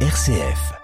RCF.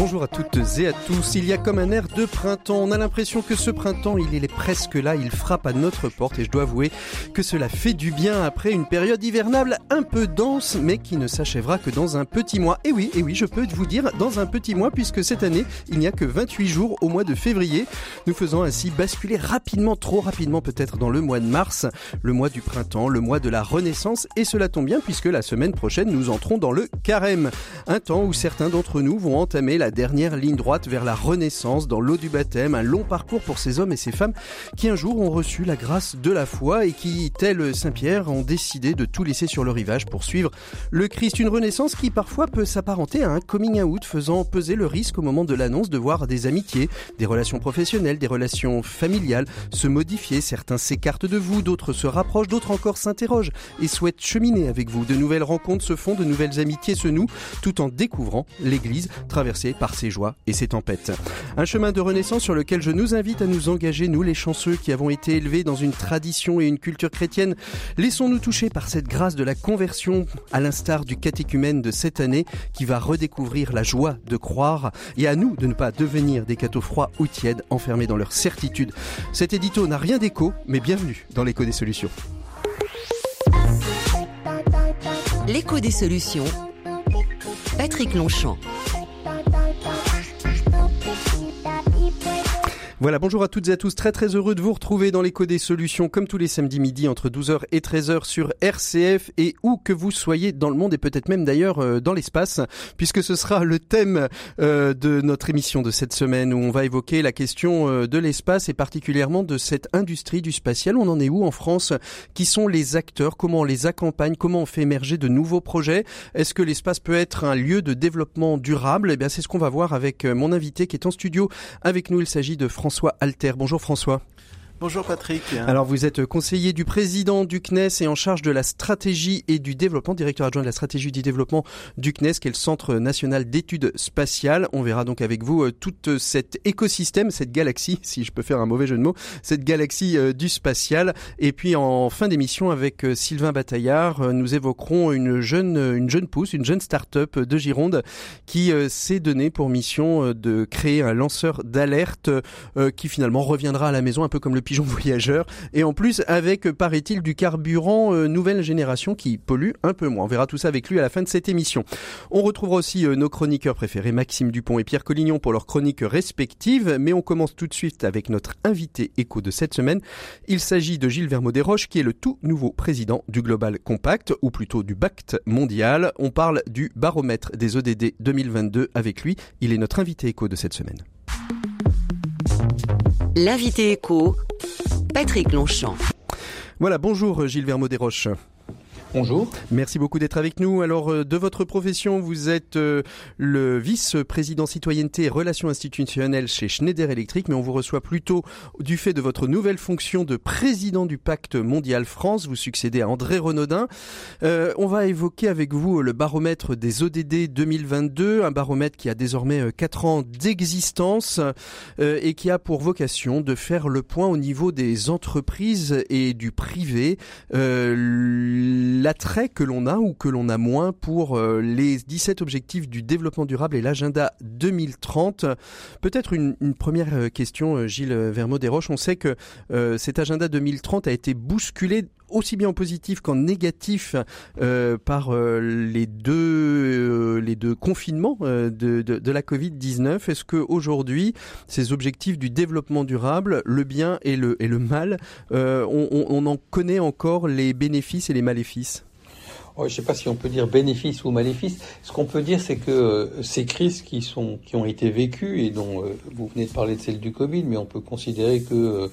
Bonjour à toutes et à tous. Il y a comme un air de printemps. On a l'impression que ce printemps, il est presque là, il frappe à notre porte et je dois avouer que cela fait du bien après une période hivernale un peu dense, mais qui ne s'achèvera que dans un petit mois. Et oui, et oui, je peux vous dire dans un petit mois puisque cette année, il n'y a que 28 jours au mois de février, nous faisant ainsi basculer rapidement, trop rapidement peut-être dans le mois de mars, le mois du printemps, le mois de la renaissance et cela tombe bien puisque la semaine prochaine, nous entrons dans le carême, un temps où certains d'entre nous vont entamer la dernière ligne droite vers la renaissance dans l'eau du baptême, un long parcours pour ces hommes et ces femmes qui un jour ont reçu la grâce de la foi et qui, tel Saint Pierre, ont décidé de tout laisser sur le rivage pour suivre le Christ. Une renaissance qui parfois peut s'apparenter à un coming out, faisant peser le risque au moment de l'annonce de voir des amitiés, des relations professionnelles, des relations familiales se modifier. Certains s'écartent de vous, d'autres se rapprochent, d'autres encore s'interrogent et souhaitent cheminer avec vous. De nouvelles rencontres se font, de nouvelles amitiés se nouent, tout en découvrant l'Église traversée par ses joies et ses tempêtes. Un chemin de renaissance sur lequel je nous invite à nous engager, nous les chanceux qui avons été élevés dans une tradition et une culture chrétienne. Laissons-nous toucher par cette grâce de la conversion, à l'instar du catéchumène de cette année qui va redécouvrir la joie de croire et à nous de ne pas devenir des cathos froids ou tièdes enfermés dans leur certitude. Cet édito n'a rien d'écho, mais bienvenue dans l'écho des solutions. L'écho des solutions. Patrick Longchamp. Voilà, bonjour à toutes et à tous. Très très heureux de vous retrouver dans l'écho des solutions comme tous les samedis midi entre 12h et 13h sur RCF et où que vous soyez dans le monde et peut-être même d'ailleurs euh, dans l'espace puisque ce sera le thème euh, de notre émission de cette semaine où on va évoquer la question euh, de l'espace et particulièrement de cette industrie du spatial. On en est où en France? Qui sont les acteurs? Comment on les accompagne? Comment on fait émerger de nouveaux projets? Est-ce que l'espace peut être un lieu de développement durable? Eh bien, c'est ce qu'on va voir avec mon invité qui est en studio avec nous. Il s'agit de France François Alter. Bonjour François. Bonjour Patrick. Alors vous êtes conseiller du président du CNES et en charge de la stratégie et du développement, directeur adjoint de la stratégie du développement du CNES, qui est le Centre national d'études spatiales. On verra donc avec vous euh, tout cet écosystème, cette galaxie, si je peux faire un mauvais jeu de mots, cette galaxie euh, du spatial. Et puis en fin d'émission avec euh, Sylvain Bataillard, nous évoquerons une jeune, une jeune pousse, une jeune start-up de Gironde qui s'est donné pour mission de créer un lanceur d'alerte qui finalement reviendra à la maison un peu comme le pigeon voyageur. Et en plus, avec, paraît-il, du carburant euh, nouvelle génération qui pollue un peu moins. On verra tout ça avec lui à la fin de cette émission. On retrouvera aussi euh, nos chroniqueurs préférés, Maxime Dupont et Pierre Collignon, pour leurs chroniques respectives. Mais on commence tout de suite avec notre invité écho de cette semaine. Il s'agit de Gilles Vermeau desroches qui est le tout nouveau président du Global Compact, ou plutôt du BACT mondial. On parle du baromètre des ODD 2022 avec lui. Il est notre invité écho de cette semaine. L'invité écho, Patrick Longchamp. Voilà, bonjour Gilles Vermeau desroches Bonjour. Merci beaucoup d'être avec nous. Alors, euh, de votre profession, vous êtes euh, le vice-président citoyenneté et relations institutionnelles chez Schneider Electric, mais on vous reçoit plutôt du fait de votre nouvelle fonction de président du pacte mondial France. Vous succédez à André Renaudin. Euh, on va évoquer avec vous le baromètre des ODD 2022, un baromètre qui a désormais 4 ans d'existence et qui a pour vocation de faire le point au niveau des entreprises et du privé l'attrait que l'on a ou que l'on a moins pour euh, les 17 objectifs du développement durable et l'agenda 2030. Peut-être une, première euh, question, euh, Gilles Vermeau-Desroches. On sait que cet agenda 2030 a été bousculé aussi bien en positif qu'en négatif par les deux les deux confinements de, la Covid 19. Est-ce que aujourd'hui ces objectifs du développement durable, le bien et le et le mal, on, on en connaît encore les bénéfices et les maléfices? Je ne sais pas si on peut dire bénéfice ou maléfice. Ce qu'on peut dire, c'est que euh, ces crises qui sont qui ont été vécues et dont euh, vous venez de parler de celle du Covid, mais on peut considérer que euh,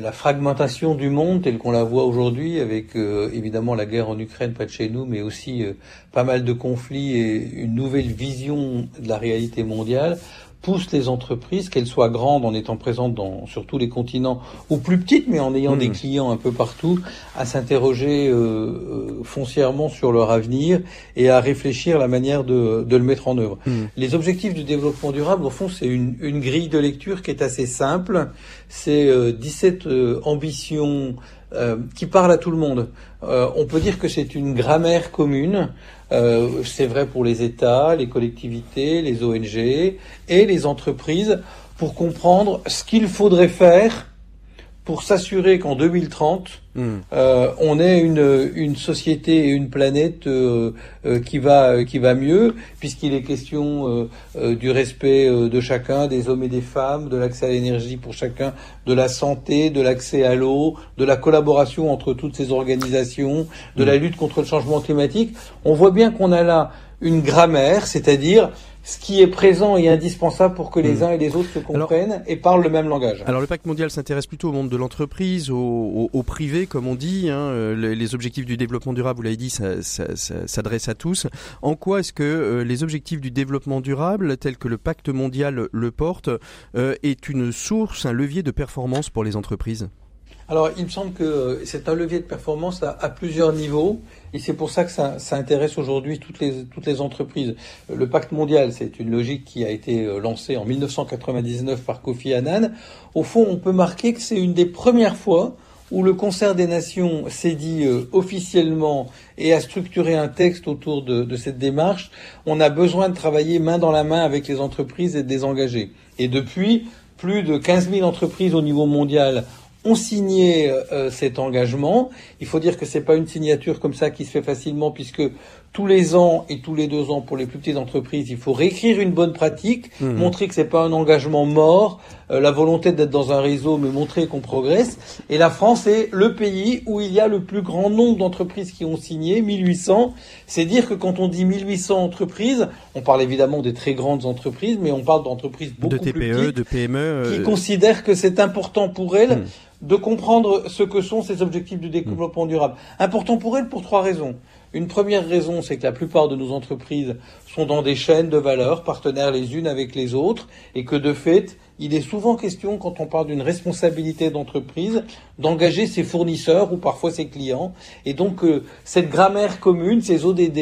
la fragmentation du monde telle qu'on la voit aujourd'hui, avec évidemment la guerre en Ukraine près de chez nous, mais aussi pas mal de conflits et une nouvelle vision de la réalité mondiale, pousse les entreprises, qu'elles soient grandes en étant présentes dans, sur tous les continents, ou plus petites, mais en ayant des mmh. clients un peu partout, à s'interroger euh, euh, foncièrement sur leur avenir et à réfléchir à la manière de, de le mettre en œuvre. Mmh. Les objectifs du développement durable, au fond, c'est une, une, grille de lecture qui est assez simple. C'est euh, 17 euh, ambitions euh, qui parlent à tout le monde. on peut dire que c'est une grammaire commune euh, c'est vrai pour les États, les collectivités, les ONG et les entreprises pour comprendre ce qu'il faudrait faire pour s'assurer qu'en 2030, hmm. euh, on ait une, une société et une planète euh, euh, qui va qui va mieux, puisqu'il est question du respect de chacun, des hommes et des femmes, de l'accès à l'énergie pour chacun, de la santé, de l'accès à l'eau, de la collaboration entre toutes ces organisations, de hmm. la lutte contre le changement climatique. On voit bien qu'on a là une grammaire, c'est-à-dire ce qui est présent et indispensable pour que les hmm. uns et les autres se comprennent et parlent le même langage. Alors le pacte mondial s'intéresse plutôt au monde de l'entreprise, au, au, privé comme on dit. Hein. Euh, les, objectifs du développement durable, vous l'avez dit, ça, ça, ça s'adresse à tous. En quoi est-ce que euh, les objectifs du développement durable, tels que le pacte mondial le porte, euh, est une source, un levier de performance pour les entreprises? Alors, il me semble que c'est un levier de performance à, à plusieurs niveaux, et c'est pour ça que ça, ça intéresse aujourd'hui toutes les, toutes les entreprises. Le pacte mondial, c'est une logique qui a été euh, lancée en 1999 par Kofi Annan. Au fond, on peut marquer que c'est une des premières fois où le concert des nations s'est dit euh, officiellement et a structuré un texte autour de, de, cette démarche, on a besoin de travailler main dans la main avec les entreprises et de les engager. Et depuis, plus de 15 000 entreprises au niveau mondial ont signé euh, cet engagement. Il faut dire que c'est pas une signature comme ça qui se fait facilement puisque tous les ans et tous les deux ans pour les plus petites entreprises, il faut réécrire une bonne pratique, mmh. montrer que c'est pas un engagement mort, euh, la volonté d'être dans un réseau, mais montrer qu'on progresse. Et la France est le pays où il y a le plus grand nombre d'entreprises qui ont signé, 1800. C'est dire que quand on dit 1800 entreprises, on parle évidemment des très grandes entreprises, mais on parle d'entreprises beaucoup de TPE, plus petites, de PME, qui euh, considèrent que c'est important pour elles. Mmh de comprendre ce que sont ces objectifs du développement durable. Important pour elles pour trois raisons. Une première raison, c'est que la plupart de nos entreprises sont dans des chaînes de valeur, partenaires les unes avec les autres, et que de fait, il est souvent question, quand on parle d'une responsabilité d'entreprise, d'engager ses fournisseurs ou parfois ses clients. Et donc, euh, cette grammaire commune, ces ODD,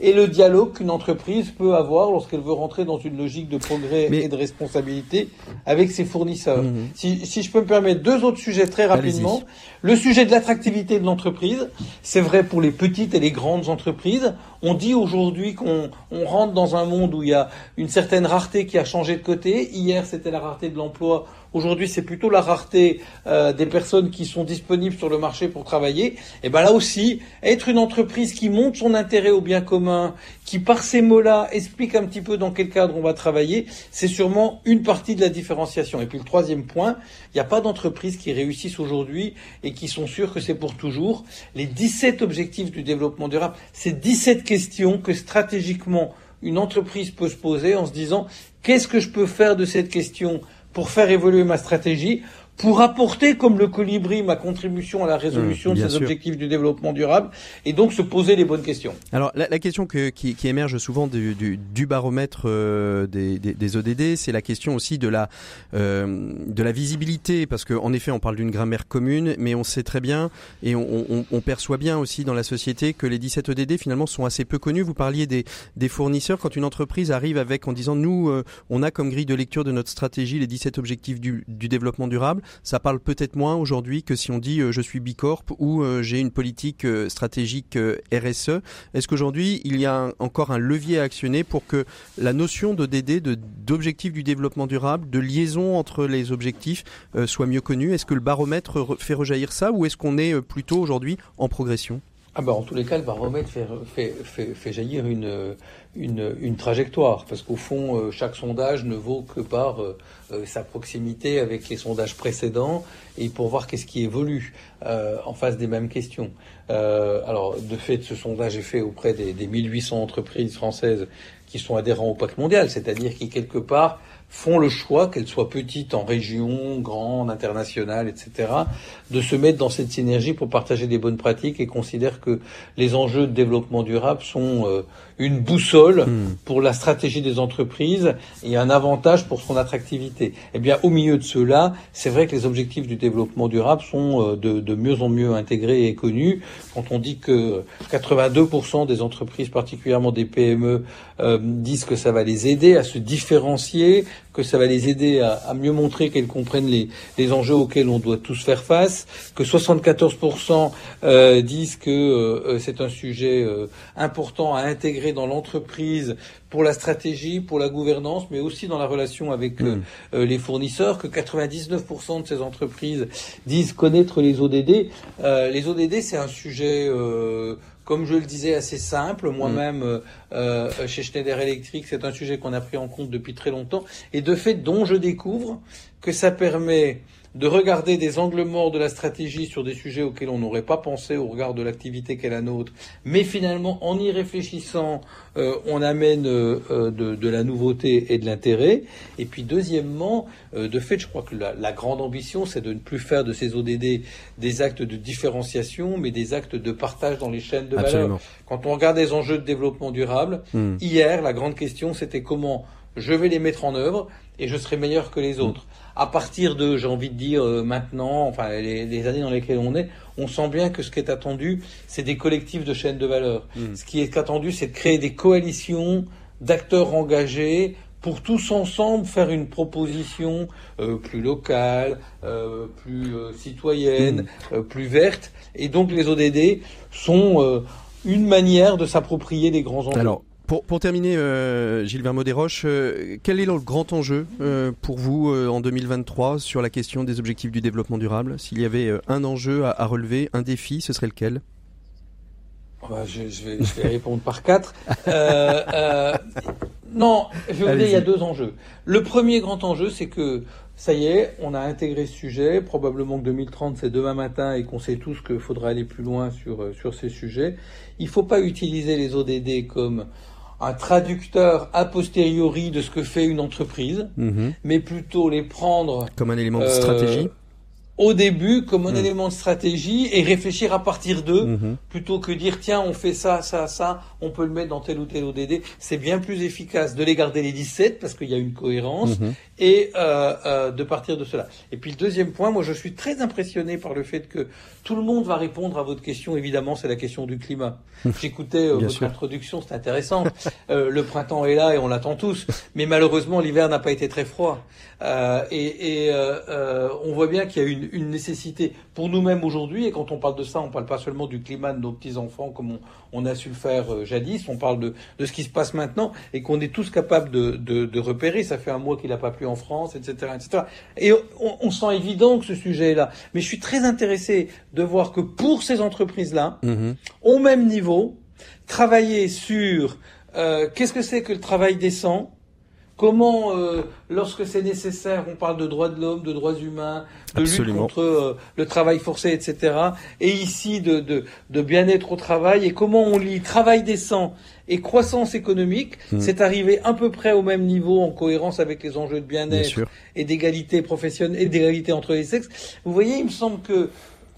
et le dialogue qu'une entreprise peut avoir lorsqu'elle veut rentrer dans une logique de progrès et de responsabilité avec ses fournisseurs. Mhm. si, si, je peux me permettre deux autres sujets très rapidement. Le sujet de l'attractivité de l'entreprise, c'est vrai pour les petites et les grandes entreprises. On dit aujourd'hui qu'on on rentre dans un monde où il y a une certaine rareté qui a changé de côté. Hier, c'était la rareté de l'emploi. Aujourd'hui, c'est plutôt la rareté euh, des personnes qui sont disponibles sur le marché pour travailler. Et ben là aussi, être une entreprise qui montre son intérêt au bien commun, qui par ces mots-là explique un petit peu dans quel cadre on va travailler, c'est sûrement une partie de la différenciation. Et puis le troisième point, il n'y a pas d'entreprises qui réussissent aujourd'hui et qui sont sûres que c'est pour toujours. Les 17 objectifs du développement durable, c'est 17 questions que stratégiquement une entreprise peut se poser en se disant qu'est-ce que je peux faire de cette question pour faire évoluer ma stratégie pour apporter comme le colibri ma contribution à la résolution mmh, de ces objectifs du développement durable et donc se poser les bonnes questions. Alors la, la question que, qui, qui, émerge souvent du, du, du baromètre euh, des, des, des, ODD, c'est la question aussi de la euh, de la visibilité parce qu'en effet on parle d'une grammaire commune, mais on sait très bien et on, on, on, perçoit bien aussi dans la société que les 17 ODD finalement sont assez peu connus. Vous parliez des, des fournisseurs quand une entreprise arrive avec en disant nous euh, on a comme grille de lecture de notre stratégie les 17 objectifs du, du développement durable ça parle peut-être moins aujourd'hui que si on dit euh, je suis Bicorp ou euh, j'ai une politique euh, stratégique RSE. Est-ce qu'aujourd'hui il y a encore un levier à actionner pour que la notion de DD, d'objectif du développement durable, de liaison entre les objectifs soit mieux connue Est-ce que le baromètre fait rejaillir ça ou est-ce qu'on est plutôt aujourd'hui en progression? Ah ben, en tous les cas, le baromètre fait, jaillir une, trajectoire, parce qu'au fond, euh, chaque sondage ne vaut que par euh, euh, sa proximité avec les sondages précédents et pour voir qu'est-ce qui évolue en face des mêmes questions. alors, de fait, ce sondage est fait auprès des, des 1800 entreprises françaises qui sont adhérents au pacte mondial, c'est-à-dire qui, quelque part, font le choix, qu'elles soient petites en région, grandes, internationales, etc., de se mettre dans cette synergie pour partager des bonnes pratiques et considèrent que les enjeux de développement durable sont euh, une boussole hmm. pour la stratégie des entreprises et un avantage pour son attractivité. Eh bien, au milieu de cela, c'est vrai que les objectifs du développement durable sont euh, de, de mieux en mieux intégrés et connus. Quand on dit que 82% des entreprises, particulièrement des PME, euh, disent que ça va les aider à se différencier, que ça va les aider à, à mieux montrer qu'elles comprennent les, les, enjeux auxquels on doit tous faire face, que 74% euh, disent que euh, c'est un sujet important à intégrer dans l'entreprise pour la stratégie, pour la gouvernance, mais aussi dans la relation avec mmh. les fournisseurs, que 99% de ces entreprises disent connaître les ODD. les ODD, c'est un sujet comme je le disais, assez simple. Moi-même, mm. euh, euh, chez Schneider Electric, c'est un sujet qu'on a pris en compte depuis très longtemps. Et de fait, dont je découvre que ça permet de regarder des angles morts de la stratégie sur des sujets auxquels on n'aurait pas pensé au regard de l'activité qu'est la nôtre, mais finalement en y réfléchissant, euh, on amène euh, euh, de, la nouveauté et de l'intérêt. Et puis deuxièmement, de fait, je crois que la, grande ambition, c'est de ne plus faire de ces ODD des actes de différenciation, mais des actes de partage dans les chaînes de valeur. Quand on regarde les enjeux de développement durable, hmm. hier, la grande question, c'était comment je vais les mettre en œuvre et je serai meilleur que les autres. À partir de, j'ai envie de dire euh, maintenant, enfin les, années dans lesquelles on est, on sent bien que ce qui est attendu, c'est des collectifs de chaînes de valeur. Hmm. Ce qui est attendu, c'est de créer des coalitions d'acteurs engagés pour tous ensemble faire une proposition euh, plus locale, euh, plus citoyenne, hmm. plus verte. Et donc les ODD sont une manière de s'approprier les grands enjeux. Pour, pour terminer, euh, Gilles Vermeau Roches, euh, quel est le grand enjeu euh, pour vous euh, en 2023 sur la question des objectifs du développement durable? S'il y avait un enjeu à, à, relever, un défi, ce serait lequel? Oh, bah, je, je, vais, je, vais, répondre par quatre. non, je vais vous dire, il y a deux enjeux. Le premier grand enjeu, c'est que ça y est, on a intégré ce sujet. Probablement que 2030, c'est demain matin et qu'on sait tous qu'il faudra aller plus loin sur, sur ces sujets. Il ne faut pas utiliser les ODD comme un traducteur a posteriori de ce que fait une entreprise, mhm. mais plutôt les prendre comme un élément de stratégie euh, au début comme un mm. élément de stratégie et réfléchir à partir d'eux mm-hmm. plutôt que dire tiens on fait ça ça ça on peut le mettre dans tel ou tel ODD c'est bien plus efficace de les garder les 17 parce qu'il y a une cohérence mm-hmm. et euh, euh, de partir de cela. Et puis le deuxième point moi je suis très impressionné par le fait que tout le monde va répondre à votre question. Évidemment c'est la question du climat. J'écoutais euh, votre introduction c'est intéressant. Euh, le printemps est là et on l'attend tous. Mais malheureusement l'hiver n'a pas été très froid. Euh, et, et on voit bien qu'il y a une une, nécessité pour nous-mêmes aujourd'hui. Et quand on parle de ça, on ne parle pas seulement du climat de nos petits-enfants comme on, a su le faire euh, jadis, on parle de, ce qui se passe maintenant et qu'on est tous capables de, repérer. Ça fait un mois qu'il n'a pas plu en France, etc. etc. Et on, sent évident que ce sujet est là. Mais je suis très intéressé de voir que pour ces entreprises-là, mm-hmm. au même niveau, travailler sur euh, qu'est-ce que c'est que le travail décent Comment, euh, lorsque c'est nécessaire, on parle de droits de l'homme, de droits humains, de lutte contre euh, le travail forcé, etc. Et ici, de, de, de bien-être au travail. Et comment on lit travail décent et croissance économique, hmm. c'est arrivé à peu près au même niveau en cohérence avec les enjeux de bien-être et d'égalité professionnelle et d'égalité entre les sexes. Vous voyez, il me semble que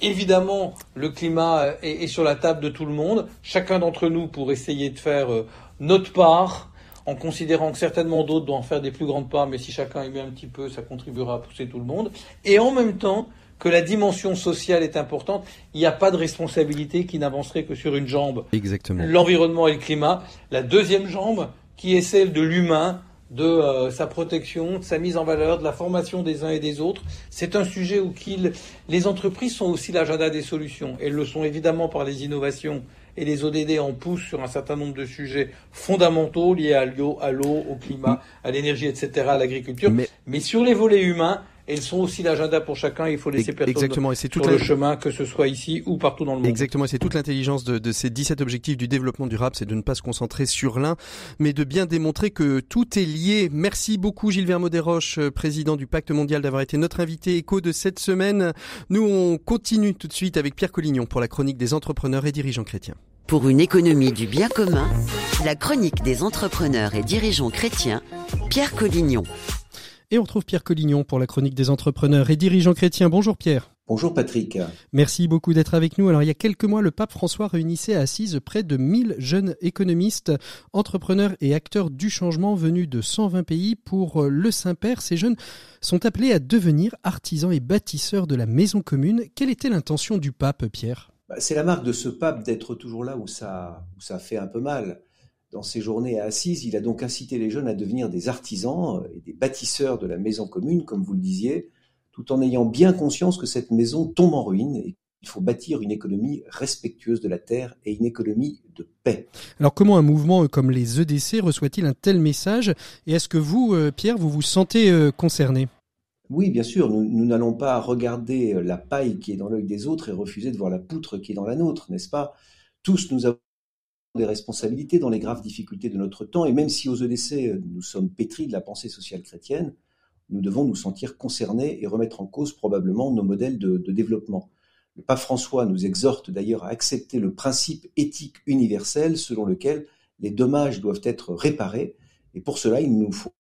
Évidemment, le climat est, est, sur la table de tout le monde. Chacun d'entre nous pour essayer de faire euh, notre part en considérant que certainement d'autres doivent en faire des plus grandes parts, mais si chacun y met un petit peu, ça contribuera à pousser tout le monde. Et en même temps, que la dimension sociale est importante, il n'y a pas de responsabilité qui n'avancerait que sur une jambe. Exactement. L'environnement et le climat. La deuxième jambe, qui est celle de l'humain, de euh, sa protection, de sa mise en valeur, de la formation des uns et des autres. C'est un sujet où les entreprises sont aussi l'agenda des solutions. Elles le sont évidemment par les innovations et les ODD en poussent sur un certain nombre de sujets fondamentaux liés à l'eau, à l'eau, au climat, à l'énergie, etc., à l'agriculture. Mais, sur les volets humains, elles sont aussi l'agenda pour chacun. Il faut laisser personne Exactement. Et c'est tout le chemin, que ce soit ici ou partout dans le monde. Exactement. C'est toute l'intelligence de, de, ces 17 objectifs du développement durable, c'est de ne pas se concentrer sur l'un, mais de bien démontrer que tout est lié. Merci beaucoup Gilles Vermeau Desroches, président du Pacte mondial, d'avoir été notre invité écho de cette semaine. Nous, on continue tout de suite avec Pierre Collignon pour la chronique des entrepreneurs et dirigeants chrétiens. Pour une économie du bien commun, la chronique des entrepreneurs et dirigeants chrétiens, Pierre Collignon. Et on retrouve Pierre Collignon pour la chronique des entrepreneurs et dirigeants chrétiens. Bonjour Pierre. Bonjour Patrick. Merci beaucoup d'être avec nous. Alors il y a quelques mois, le pape François réunissait à Assise près de 1000 jeunes économistes, entrepreneurs et acteurs du changement venus de 120 pays pour euh, le Saint-Père. Ces jeunes sont appelés à devenir artisans et bâtisseurs de la maison commune. Quelle était l'intention du pape Pierre? C'est la marque de ce pape d'être toujours là où ça, fait un peu mal. Dans ses journées à Assise, il a donc incité les jeunes à devenir des artisans et des bâtisseurs de la maison commune, comme vous le disiez, tout en ayant bien conscience que cette maison tombe en ruine et qu'il faut bâtir une économie respectueuse de la terre et une économie de paix. Alors comment un mouvement comme les EDC reçoit-il un tel message? Et est-ce que vous, euh, Pierre, vous vous sentez euh, concerné? Oui, bien sûr, nous n'allons pas regarder euh, la paille qui est dans l'œil des autres et refuser de voir la poutre qui est dans la nôtre, n'est-ce pas? Tous nous avons des responsabilités dans les graves difficultés de notre temps, et même si aux EDC nous sommes pétris de la pensée sociale chrétienne, nous devons nous sentir concernés et remettre en cause probablement nos modèles de, développement. Le pape François nous exhorte d'ailleurs à accepter le principe éthique universel selon lequel les dommages doivent être réparés, et pour cela il nous faut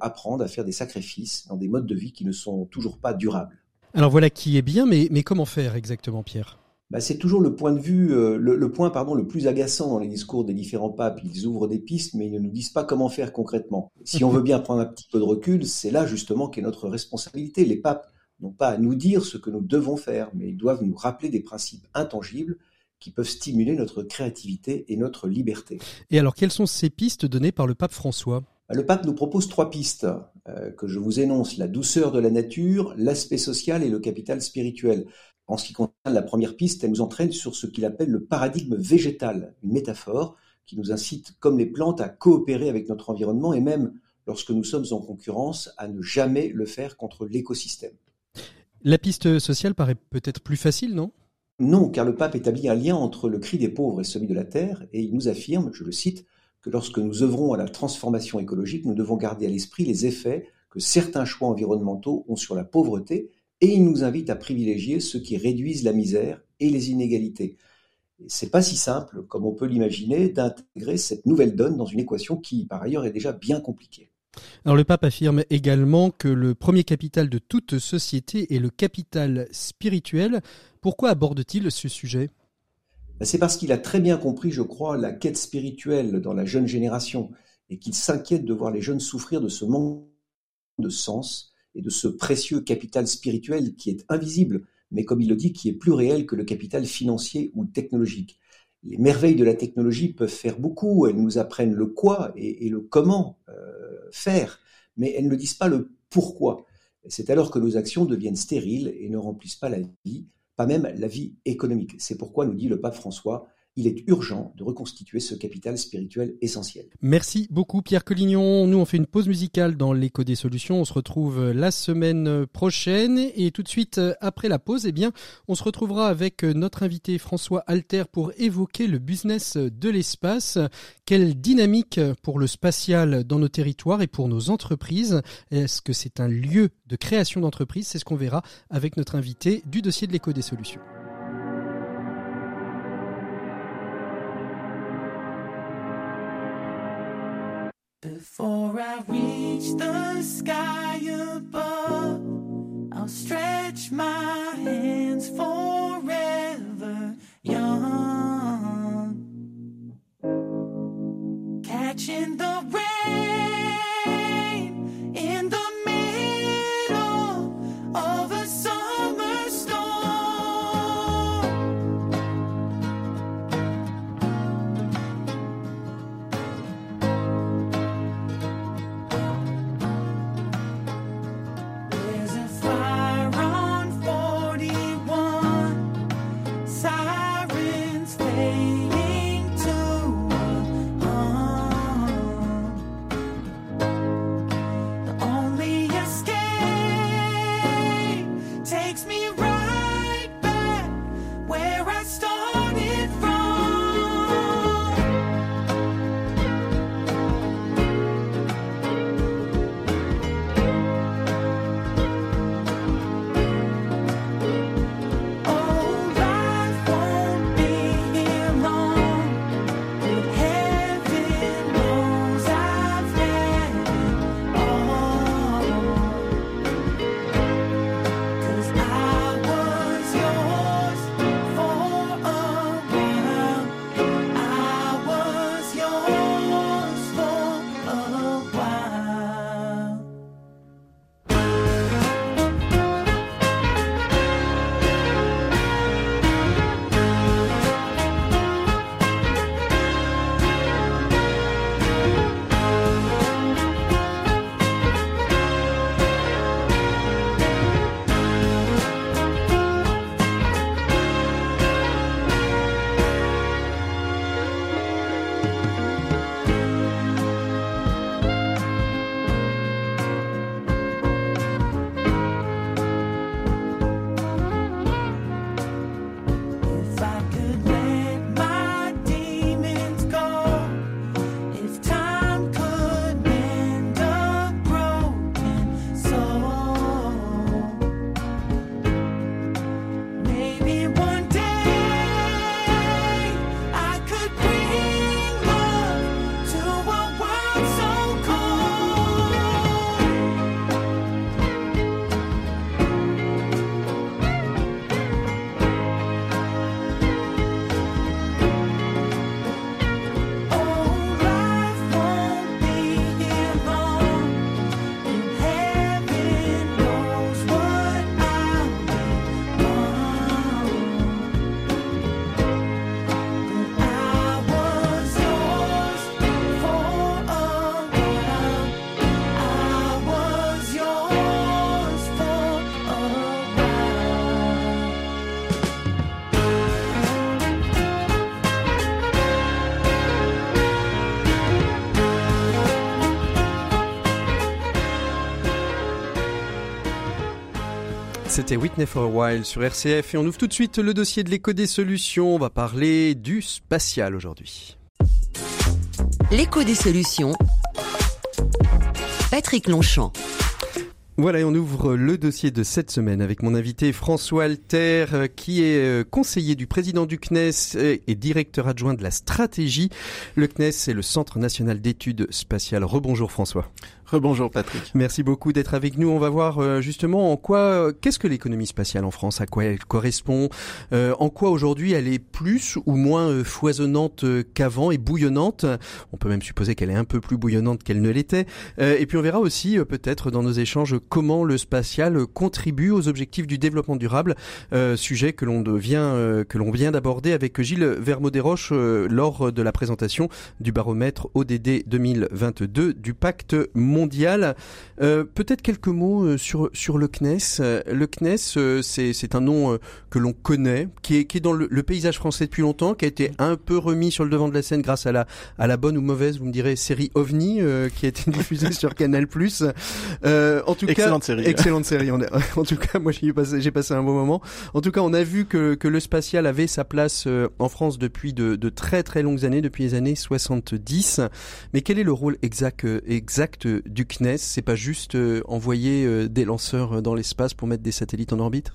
apprendre à faire des sacrifices dans des modes de vie qui ne sont toujours pas durables. Alors voilà qui est bien, mais, mais comment faire exactement, Pierre? Bah, c'est toujours le point de vue, euh, le, point pardon le plus agaçant dans les discours des différents papes. Ils ouvrent des pistes, mais ils ne nous disent pas comment faire concrètement. Si on veut bien prendre un petit peu de recul, c'est là justement qu'est notre responsabilité. Les papes n'ont pas à nous dire ce que nous devons faire, mais ils doivent nous rappeler des principes intangibles qui peuvent stimuler notre créativité et notre liberté. Et alors, quelles sont ces pistes données par le pape François? Le pape nous propose trois pistes euh, que je vous énonce la douceur de la nature, l'aspect social et le capital spirituel. En ce qui concerne la première piste, elle nous entraîne sur ce qu'il appelle le paradigme végétal, une métaphore qui nous incite, comme les plantes, à coopérer avec notre environnement et même, lorsque nous sommes en concurrence, à ne jamais le faire contre l'écosystème. La piste sociale paraît peut-être plus facile, non? Non, car le pape établit un lien entre le cri des pauvres et celui de la terre, et il nous affirme, je le cite, que lorsque nous œuvrons à la transformation écologique, nous devons garder à l'esprit les effets que certains choix environnementaux ont sur la pauvreté et il nous invite à privilégier ceux qui réduisent la misère et les inégalités. C'est pas si simple, comme on peut l'imaginer, d'intégrer cette nouvelle donne dans une équation qui, par ailleurs, est déjà bien compliquée. Alors le pape affirme également que le premier capital de toute société est le capital spirituel. Pourquoi aborde-t-il ce sujet? C'est parce qu'il a très bien compris, je crois, la quête spirituelle dans la jeune génération et qu'il s'inquiète de voir les jeunes souffrir de ce manque de sens et de ce précieux capital spirituel qui est invisible, mais comme il le dit, qui est plus réel que le capital financier ou technologique. Les merveilles de la technologie peuvent faire beaucoup, elles nous apprennent le quoi et, le comment euh, faire, mais elles ne disent pas le pourquoi. C'est alors que nos actions deviennent stériles et ne remplissent pas la vie, pas même la vie économique. C'est pourquoi nous dit le pape François, il est urgent de reconstituer ce capital spirituel essentiel. Merci beaucoup Pierre Collignon. Nous on fait une pause musicale dans l'écho des solutions. On se retrouve la semaine prochaine et tout de suite après la pause, eh bien, on se retrouvera avec notre invité François Alter pour évoquer le business de l'espace. Quelle dynamique pour le spatial dans nos territoires et pour nos entreprises. Est-ce que c'est un lieu de création d'entreprise? C'est ce qu'on verra avec notre invité du dossier de l'écho des solutions. Before I reach the sky above, I'll stretch my hands forever young. Catching the one C'était Whitney for a While sur RCF et on ouvre tout de suite le dossier de l'éco des solutions. On va parler du spatial aujourd'hui. L'écho des solutions. Patrick Longchamp. Voilà, et on ouvre le dossier de cette semaine avec mon invité François Alter, euh, qui est euh, conseiller du président du CNES et directeur adjoint de la stratégie. Le CNES, c'est le Centre national d'études spatiales. Rebonjour François. Rebonjour Patrick. Merci beaucoup d'être avec nous. On va voir euh, justement en quoi, euh, qu'est-ce que l'économie spatiale en France, à quoi elle correspond, euh, en quoi aujourd'hui elle est plus ou moins foisonnante qu'avant et bouillonnante? On peut même supposer qu'elle est un peu plus bouillonnante qu'elle ne l'était. et puis on verra aussi peut-être dans nos échanges comment le spatial contribue aux objectifs du développement durable, sujet que l'on vient que l'on vient d'aborder avec Gilles Vermaudet-Roche lors de la présentation du baromètre ODD 2022 du pacte mondial. Euh, Peut-être quelques mots euh, sur sur le CNES. Euh, le CNES, euh, c'est c'est un nom que l'on connaît, qui est qui est dans le, le, paysage français depuis longtemps, qui a été un peu remis sur le devant de la scène grâce à la à la bonne ou mauvaise, vous me direz, série OVNI qui a été diffusée sur Canal+. en tout excellente cas, série. Excellente série. En, en tout cas, moi j'ai passé j'ai passé un bon moment. En tout cas, on a vu que que le spatial avait sa place en France depuis de, de très très longues années, depuis les années 70. Mais quel est le rôle exact exact du CNES C'est pas juste euh, envoyer euh, des lanceurs dans l'espace pour mettre des satellites en orbite?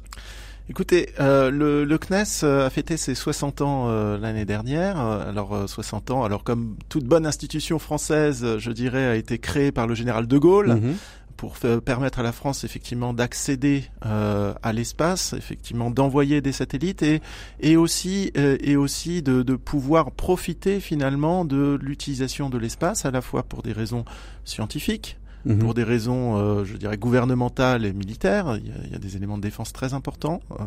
Écoutez, euh, le, le, CNES a fêté ses 60 ans l'année dernière. Alors 60 ans, alors comme toute bonne institution française, je dirais, a été créée par le général de Gaulle. Mm-hmm pour permettre à la France effectivement d'accéder euh, à l'espace, effectivement d'envoyer des satellites et et aussi euh, et aussi de, de, pouvoir profiter finalement de l'utilisation de l'espace à la fois pour des raisons scientifiques, Mhm. pour des raisons, euh, je dirais, gouvernementales et militaires. Il y, a, il y, a, des éléments de défense très importants. Euh,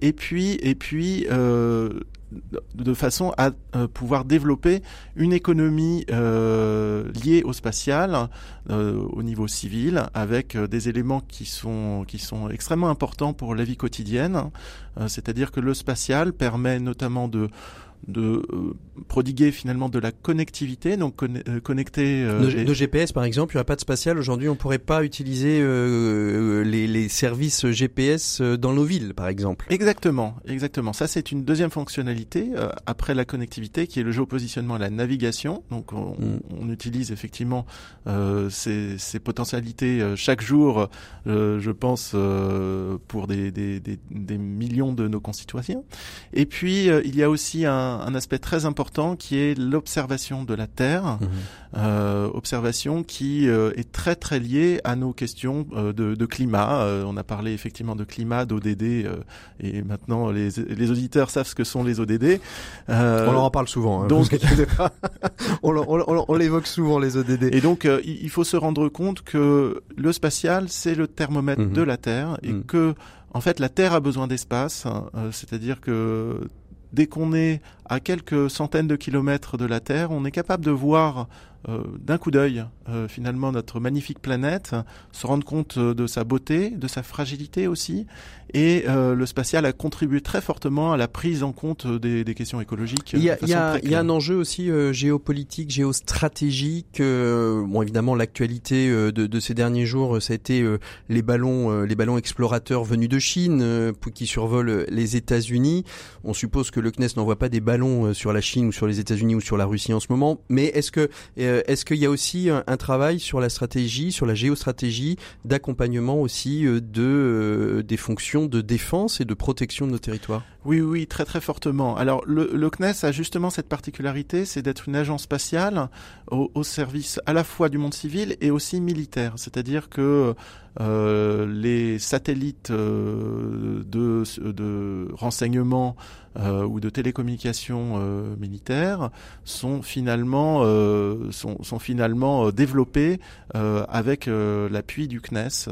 et puis, et puis, euh, de façon à euh, pouvoir développer une économie euh, liée au spatial euh, au niveau civil avec des éléments qui sont qui sont extrêmement importants pour la vie quotidienne. C'est-à-dire que le spatial permet notamment de de euh, prodiguer finalement de la connectivité, donc euh, connecter euh, de, GPS par exemple. Il n'y aurait pas de spatial aujourd'hui. On pourrait pas utiliser les, les, services GPS dans nos villes, par exemple. Exactement, exactement. Ça c'est une deuxième fonctionnalité après la connectivité, qui est le géopositionnement et la navigation. Donc on, mm. on utilise effectivement ces, ces, potentialités chaque jour, je pense, pour des, des, des, des, millions de nos concitoyens. Et puis il y a aussi un un, aspect très important qui est l'observation de la Terre, mhm. euh, observation qui euh, est très très liée à nos questions euh, de, de, climat. On a parlé effectivement de climat, d'ODD, et maintenant les, les, auditeurs savent ce que sont les ODD. on leur en parle souvent. Hein, donc, on, on, on l'évoque souvent les ODD. Et donc il faut se rendre compte que le spatial c'est le thermomètre mhm. de la Terre et mhm. que en fait, la Terre a besoin d'espace, hein, c'est-à-dire que dès qu'on est à quelques centaines de kilomètres de la Terre, on est capable de voir euh, d'un coup d'œil euh, finalement notre magnifique planète, se rendre compte euh, de sa beauté, de sa fragilité aussi, et le spatial a contribué très fortement à la prise en compte des, des questions écologiques. Il y a, il y a, il y a un enjeu aussi géopolitique, géostratégique. bon, évidemment, l'actualité de, de, ces derniers jours, ça a été les ballons, les ballons explorateurs venus de Chine qui survolent les États-Unis. On suppose que le CNES n'envoie pas des ballons sur la Chine ou sur les États-Unis ou sur la Russie en ce moment, mais est-ce que euh, est-ce qu'il y a aussi un, travail sur la stratégie, sur la géostratégie, d'accompagnement aussi euh, euh, des fonctions de défense et de protection de nos territoires? Oui, oui, très très fortement. Alors le, le CNES a justement cette particularité, c'est d'être une agence spatiale au, service à la fois du monde civil et aussi militaire. C'est-à-dire que euh, les satellites euh, de, renseignement euh, ou de télécommunications militaires sont finalement sont, finalement développés avec l'appui du CNES.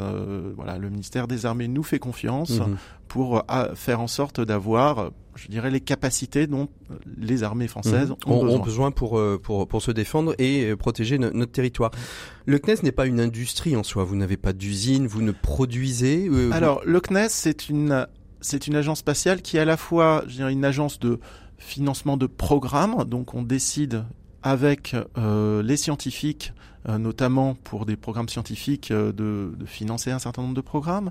voilà, le ministère des Armées nous fait confiance mhm. Pour faire en sorte d'avoir je dirais, les capacités dont les armées françaises mmh. ont, besoin. besoin. pour, euh, pour, pour se défendre et euh, protéger notre territoire. Le CNES n'est pas une industrie en soi, vous n'avez pas d'usine, vous ne produisez... Euh, Alors, le CNES, c'est une, c'est une agence spatiale qui est à la fois, je dirais, une agence de financement de programmes, donc on décide avec les scientifiques notamment pour des programmes scientifiques, de, de, financer un certain nombre de programmes,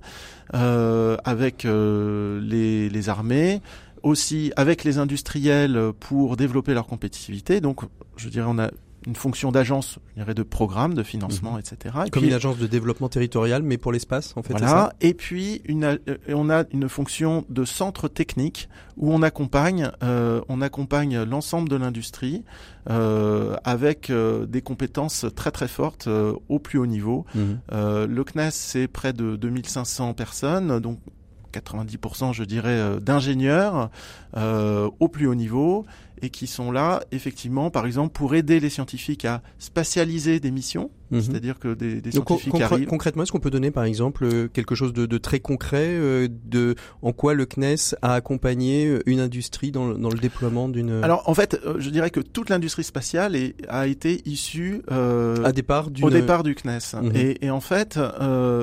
avec les, les, armées, aussi avec les industriels pour développer leur compétitivité. Donc, je dirais, on a une fonction d'agence, je dirais, de programme, de financement, mhm. etc. Et Comme une agence de développement territorial, mais pour l'espace, en fait. Voilà. Ça? Et puis une, euh, on a une fonction de centre technique où on accompagne, euh, on accompagne l'ensemble de l'industrie euh, avec euh, des compétences très très fortes au plus haut niveau. Mhm. le CNES, c'est près de 2500 personnes, donc 90% je dirais d'ingénieurs au plus haut niveau et qui sont là effectivement par exemple pour aider les scientifiques à spatialiser des missions Mhm. C'est-à-dire que des, des scientifiques arrivent. Concrètement, est-ce qu'on peut donner par exemple euh, quelque chose de, de très concret euh, de en quoi le CNES a accompagné euh, une industrie dans, dans le déploiement d'une. Alors en fait, je dirais que toute l'industrie spatiale est, a été issue à départ au départ du CNES. Mhm. Et, et, en fait,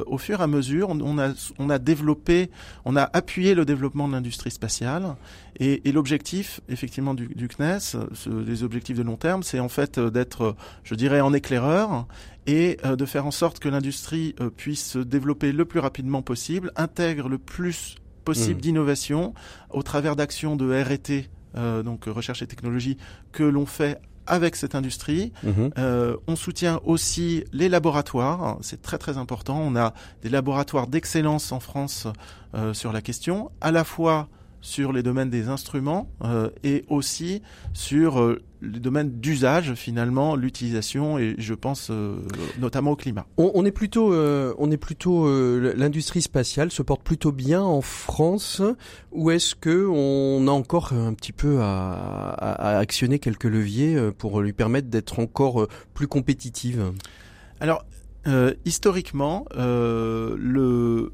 au fur et à mesure, on, a on a développé, on a appuyé le développement de l'industrie spatiale. Et, et l'objectif, effectivement, du, du CNES, ce, les objectifs de long terme, c'est en fait d'être, je dirais, en éclaireur et euh, de faire en sorte que l'industrie euh, puisse se développer le plus rapidement possible, intègre le plus possible mmh. d'innovation au travers d'actions de R&T, euh, donc recherche et technologie, que l'on fait avec cette industrie. Mmh. Euh, on soutient aussi les laboratoires, c'est très très important. On a des laboratoires d'excellence en France euh, sur la question, à la fois sur les domaines des instruments euh, et aussi sur euh, les domaines d'usage finalement, l'utilisation et je pense euh, notamment au climat. On, est plutôt, on est plutôt l'industrie spatiale se porte plutôt bien en France ou est-ce que on a encore un petit peu à, à actionner quelques leviers pour lui permettre d'être encore plus compétitive? Alors historiquement, le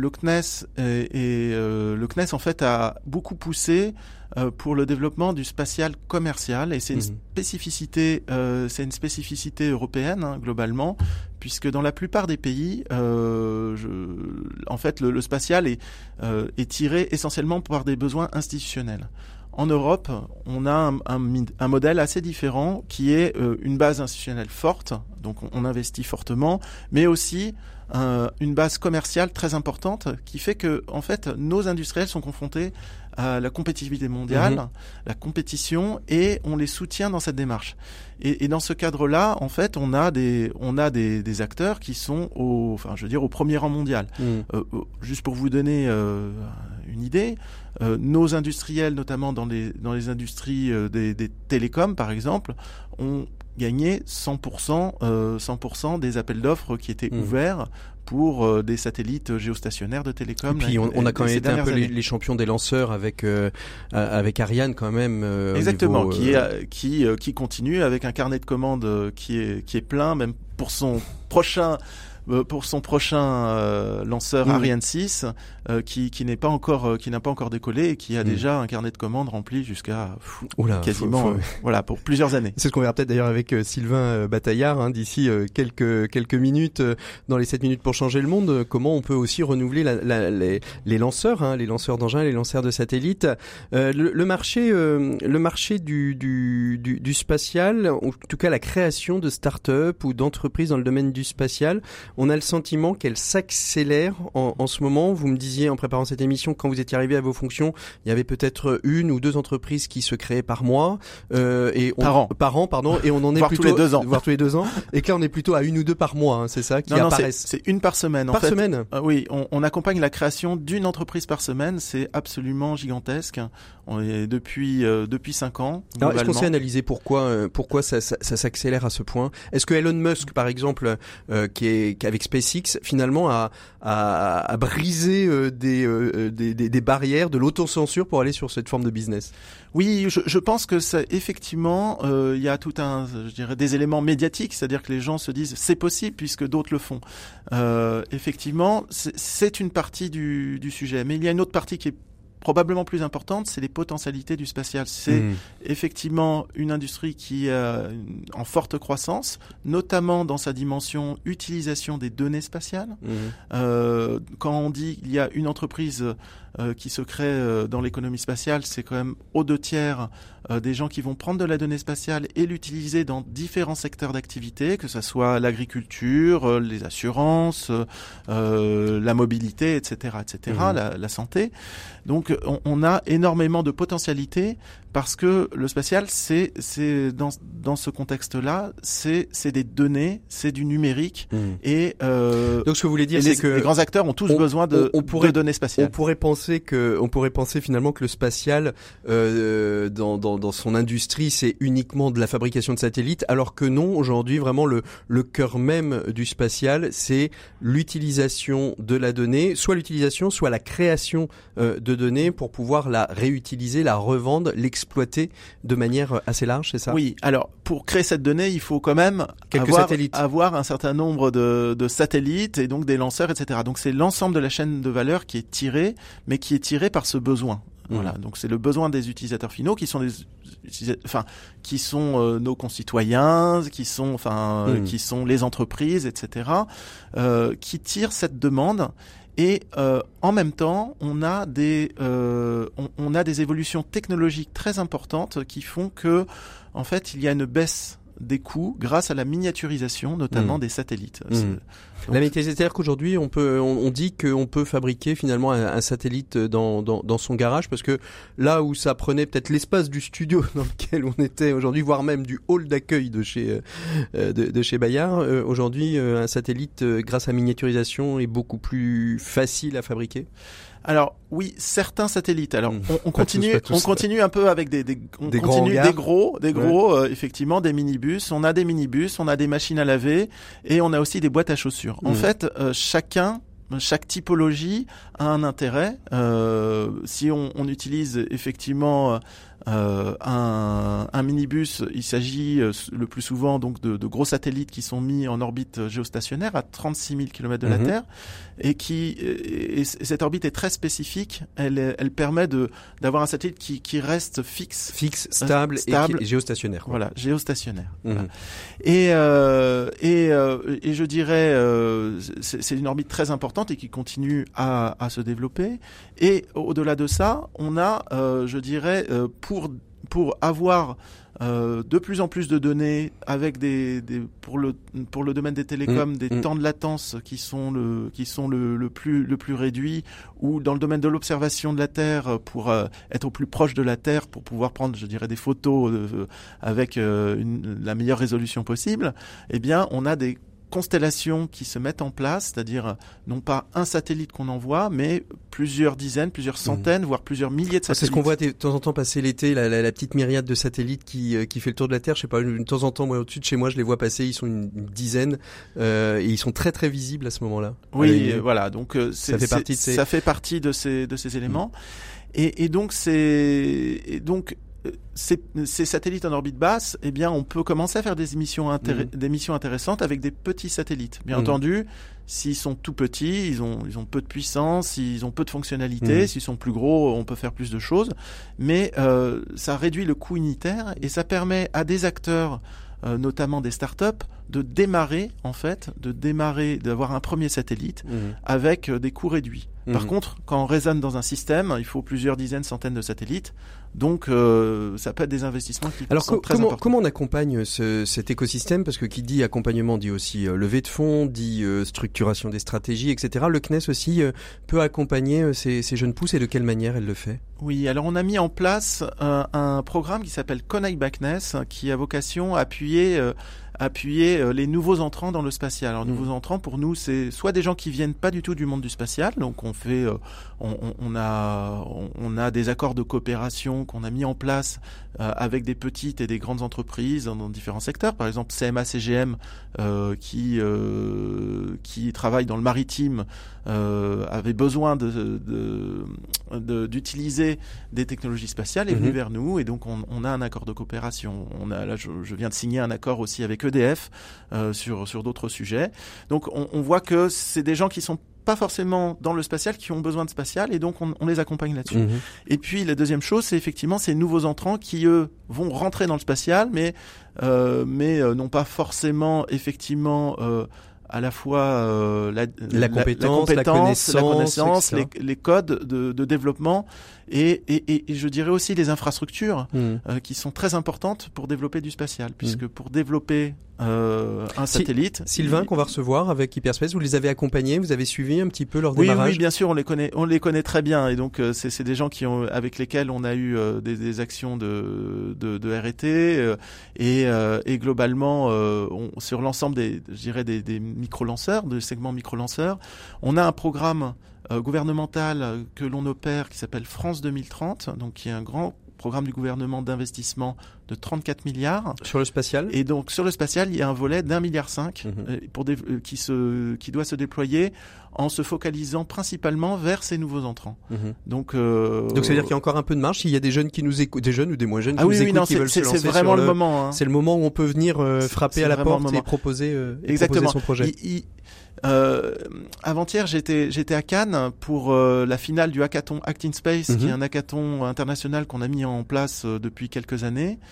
le CNES et, euh, le CNES en fait a beaucoup poussé euh, pour le développement du spatial commercial. Et c'est une mhm. spécificité euh, c'est une spécificité européenne hein, globalement puisque dans la plupart des pays en fait le, spatial est, est tiré essentiellement par des besoins institutionnels. En Europe, on a un, un, modèle assez différent qui est une base institutionnelle forte, donc on, on investit fortement, mais aussi une base commerciale très importante qui fait que en fait nos industriels sont confrontés à la compétitivité mondiale, mhm. la compétition et on les soutient dans cette démarche. Et, et dans ce cadre-là, en fait, on a des on a des, des, acteurs qui sont au enfin je veux dire au premier rang mondial. Mhm. Euh, euh, juste pour vous donner euh, une idée, euh, nos industriels, notamment dans les dans les industries des, des télécoms par exemple, ont gagné 100%, euh, 100 des appels d'offres qui étaient mmh. ouverts pour euh, des satellites géostationnaires de télécom. Et puis on, a quand même été un peu les, champions des lanceurs avec euh, avec Ariane quand même. Euh, Exactement, qui est qui qui continue avec un carnet de commandes qui est qui est plein même pour son prochain euh, pour son prochain euh, lanceur Ariane 6 euh, qui, qui n'est pas encore qui n'a pas encore décollé et qui a déjà un carnet de commandes rempli jusqu'à quasiment voilà pour plusieurs années. C'est ce qu'on verra peut-être d'ailleurs avec Sylvain Bataillard hein, d'ici quelques quelques minutes dans les 7 minutes pour changer le monde. Comment on peut aussi renouveler la, la, les, les, lanceurs, hein, les lanceurs d'engins, les lanceurs de satellites. Le, le, marché le marché du, du, du, du spatial, en tout cas la création de start-up ou d'entreprises dans le domaine du spatial on a le sentiment qu'elle s'accélère en, ce moment. Vous me disiez en préparant cette émission, quand vous étiez arrivé à vos fonctions, il y avait peut-être une ou deux entreprises qui se créaient par mois euh, et par an, par an, pardon, et on en est plutôt tous les deux ans, voire tous les deux ans, et que là on est plutôt à une ou deux par mois, hein, c'est ça qui apparaissent. C'est une par semaine. En par semaine. Euh, oui, on, accompagne la création d'une entreprise par semaine, c'est absolument gigantesque. On est depuis euh, depuis cinq ans. est-ce qu'on sait analyser pourquoi euh, pourquoi ça, ça, ça s'accélère à ce point? Est-ce que Elon Musk, par exemple, qui est qui avec SpaceX finalement à, à, briser euh, euh, euh, des, des, des, barrières, de l'autocensure pour aller sur cette forme de business? Oui, je, je pense que ça, effectivement, il y a tout un, je dirais, des éléments médiatiques, c'est-à-dire que les gens se disent c'est possible puisque d'autres le font. effectivement, c'est une partie du, du sujet, mais il y a une autre partie qui est probablement plus importante, c'est les potentialités du spatial. C'est Mhm. effectivement une industrie qui est euh, en forte croissance, notamment dans sa dimension utilisation des données spatiales. Mhm. Euh, quand on dit qu'il y a une entreprise euh, qui se crée euh, dans l'économie spatiale, c'est quand même aux deux tiers euh, des gens qui vont prendre de la donnée spatiale et l'utiliser dans différents secteurs d'activité, que ce soit l'agriculture, euh, les assurances, la mobilité, etc., etc., la, la santé. Donc on, on a énormément de potentialités parce que le spatial, c'est c'est dans dans ce contexte-là, c'est c'est des données, c'est du numérique Mhm. et euh, Donc ce que vous voulez dire, c'est que les grands acteurs ont tous on- besoin de, on- on pourrait- de données On spatiales. pourrait penser que, on pourrait penser finalement que le spatial, euh, dans, dans, dans son industrie, c'est uniquement de la fabrication de satellites, alors que non, aujourd'hui, vraiment le, le cœur même du spatial, c'est l'utilisation de la donnée, soit l'utilisation, soit la création euh, de données pour pouvoir la réutiliser, la revendre, l'exploiter de manière assez large, c'est ça? Oui, alors pour créer cette donnée, il faut quand même Quelques avoir, satellites. avoir un certain nombre de, de satellites et donc des lanceurs, etc. Donc c'est l'ensemble de la chaîne de valeur qui est tiré, mais qui est tiré par ce besoin. Mmh. Voilà, donc c'est le besoin des utilisateurs finaux qui sont des, utilisa- enfin, qui sont euh, nos concitoyens, qui sont, enfin, euh, qui sont les entreprises, etc., euh, qui tirent cette demande. Et euh, en même temps, on a des, euh, on, on a des évolutions technologiques très importantes qui font que, en fait, il y a une baisse des coûts grâce à la miniaturisation, notamment Mhm. des satellites. C'est- La météo, c'est-à-dire qu'aujourd'hui, on peut, on, on dit qu'on peut fabriquer finalement un, un satellite dans, dans, dans son garage, parce que là où ça prenait peut-être l'espace du studio dans lequel on était aujourd'hui, voire même du hall d'accueil de chez euh, de, de chez Bayard, euh, aujourd'hui, euh, un satellite, grâce à miniaturisation, est beaucoup plus facile à fabriquer. Alors oui, certains satellites. Alors on, on continue, tous. on continue un peu avec des, des, on Des continue des gros, des gros, euh, effectivement, des minibus. On a des minibus, on a des machines à laver et on a aussi des boîtes à chaussures. En Mhm. fait, euh, chacun, chaque typologie a un intérêt. Euh, si on, on utilise effectivement euh, un, un minibus, il s'agit euh, le plus souvent donc de, de gros satellites qui sont mis en orbite géostationnaire à 36 000 km de la Mhm. Terre et qui et, et cette orbite est très spécifique. Elle, elle permet de d'avoir un satellite qui, qui reste fixe, Fixe, stable, stable. et géostationnaire. quoi. voilà, géostationnaire. Mhm. Et euh, et, euh, et je dirais euh, c'est c'est une orbite très importante et qui continue à, à se développer. Et au-delà de ça, on a, euh, je dirais, euh, pour pour avoir euh, de plus en plus de données avec des, des pour le pour le domaine des télécoms Mm, des mm. temps de latence qui sont le qui sont le, le plus le plus réduit ou dans le domaine de l'observation de la Terre pour euh, être au plus proche de la Terre pour pouvoir prendre je dirais des photos euh, avec une- la meilleure résolution possible eh bien on a des constellations qui se mettent en place, c'est-à-dire non pas un satellite qu'on envoie, mais plusieurs dizaines, plusieurs centaines, voire plusieurs milliers de Ah, C'est satellites. ce qu'on voit de temps en temps passer l'été, la, la, la petite myriade de satellites qui, euh, qui fait le tour de la Terre. Je sais pas, de temps en temps, moi au-dessus de chez moi, je les vois passer. Ils sont une, une dizaine euh, et ils sont très très visibles à ce moment-là. Oui, euh, voilà. Donc euh, Ça fait partie de ces- ça fait partie de ces de ces éléments. Et, et donc c'est donc ces, ces satellites en orbite basse, eh bien, on peut commencer à faire des émissions intér- des missions intéressantes avec des petits satellites. Bien Mhm. entendu, s'ils sont tout petits, ils ont ils ont peu de puissance, ils ont peu de fonctionnalités. Mhm. S'ils sont plus gros, on peut faire plus de choses. Mais euh, ça réduit le coût unitaire et ça permet à des acteurs euh, notamment des startups, de démarrer en fait, de démarrer, d'avoir un premier satellite Mhm. avec euh, des coûts réduits. Par Mhm. contre, quand on raisonne dans un système, il faut plusieurs dizaines, centaines de satellites, donc euh, ça peut être des investissements qui Alors sont co- très comment, importants. comment on accompagne ce, cet écosystème? Parce que qui dit accompagnement dit aussi euh, levée de fonds, dit euh, structuration des stratégies, etc. Le CNES aussi euh, peut accompagner euh, ces, ces jeunes pousses et de quelle manière elle le fait? Oui, alors on a mis en place un, un programme qui s'appelle Connect Backness, qui a vocation à appuyer, euh, appuyer euh, les nouveaux entrants dans le spatial. Alors, Mhm. nouveaux entrants, pour nous, c'est soit des gens qui viennent pas du tout du monde du spatial, donc on fait, euh, on, on- a, on, a des accords de coopération qu'on a mis en place euh, avec des petites et des grandes entreprises dans, différents secteurs. Par exemple, CMA CGM, euh, qui euh, qui travaille dans le maritime, euh, avait besoin de, de- de- d'utiliser des technologies spatiales est venu Mhm. vers nous et donc on, on a un accord de coopération. On a là, je, je viens de signer un accord aussi avec EDF sur sur d'autres sujets. Donc on, on voit que c'est des gens qui sont pas forcément dans le spatial qui ont besoin de spatial et donc on, on les accompagne là-dessus. Mhm. Et puis la deuxième chose, c'est effectivement ces nouveaux entrants qui eux vont rentrer dans le spatial, mais euh, mais euh, n'ont pas forcément effectivement euh, à la fois euh, la, La compétence, la connaissance, la connaissance, etc. les, les codes de, de développement et, et, et, je dirais aussi les infrastructures Mhm. euh, qui sont très importantes pour développer du spatial, puisque pour développer euh, un satellite, Sylvain, il- qu'on va recevoir avec Hyperspace, vous les avez accompagnés, vous avez suivi un petit peu leur oui, démarrage? oui, bien sûr, on les connaît, on les connaît très bien, et donc euh, c'est des gens qui ont, avec lesquels on a eu euh, des, des actions de de, de R&T euh, et, euh, et globalement euh, on- sur l'ensemble des, je dirais des, des micro-lanceurs, de segments micro-lanceurs, on a un programme euh, gouvernemental euh, que l'on opère qui s'appelle France 2030, donc qui est un grand programme du gouvernement d'investissement de 34 milliards. Sur le spatial? Et donc sur le spatial, il y a un volet d'un milliard cinq Mhm. euh, pour euh, qui se qui doit se déployer en se focalisant principalement vers ces nouveaux entrants. Mhm. Donc euh, Donc ça veut dire qu'il y a encore un peu de marge. S'il y a des jeunes qui nous écoutent, des jeunes ou des moins jeunes qui ah oui nous oui écoutent, non qui c'est veulent se c'est- c'est lancer vraiment le, le moment. hein. C'est le moment où on peut venir euh, frapper à la porte et proposer, euh, Exactement. proposer son projet. Il- il- euh, avant-hier, j'étais j'étais à Cannes pour euh, la finale du hackathon Act in Space, Mhm. qui est un hackathon international qu'on a mis en place euh, depuis quelques années.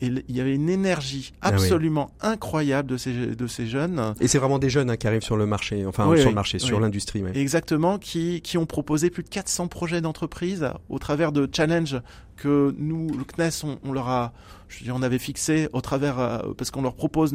Et il y avait une énergie Ah oui. absolument incroyable de ces de ces jeunes. Et c'est vraiment des jeunes hein, qui arrivent sur le marché, enfin Oui, sur le marché, sur l'industrie. Exactement, qui, qui ont proposé plus de 400 projets d'entreprise au travers de challenges que nous, le CNES, on, on leur a, je veux dire, on avait fixé au travers, euh, parce qu'on leur propose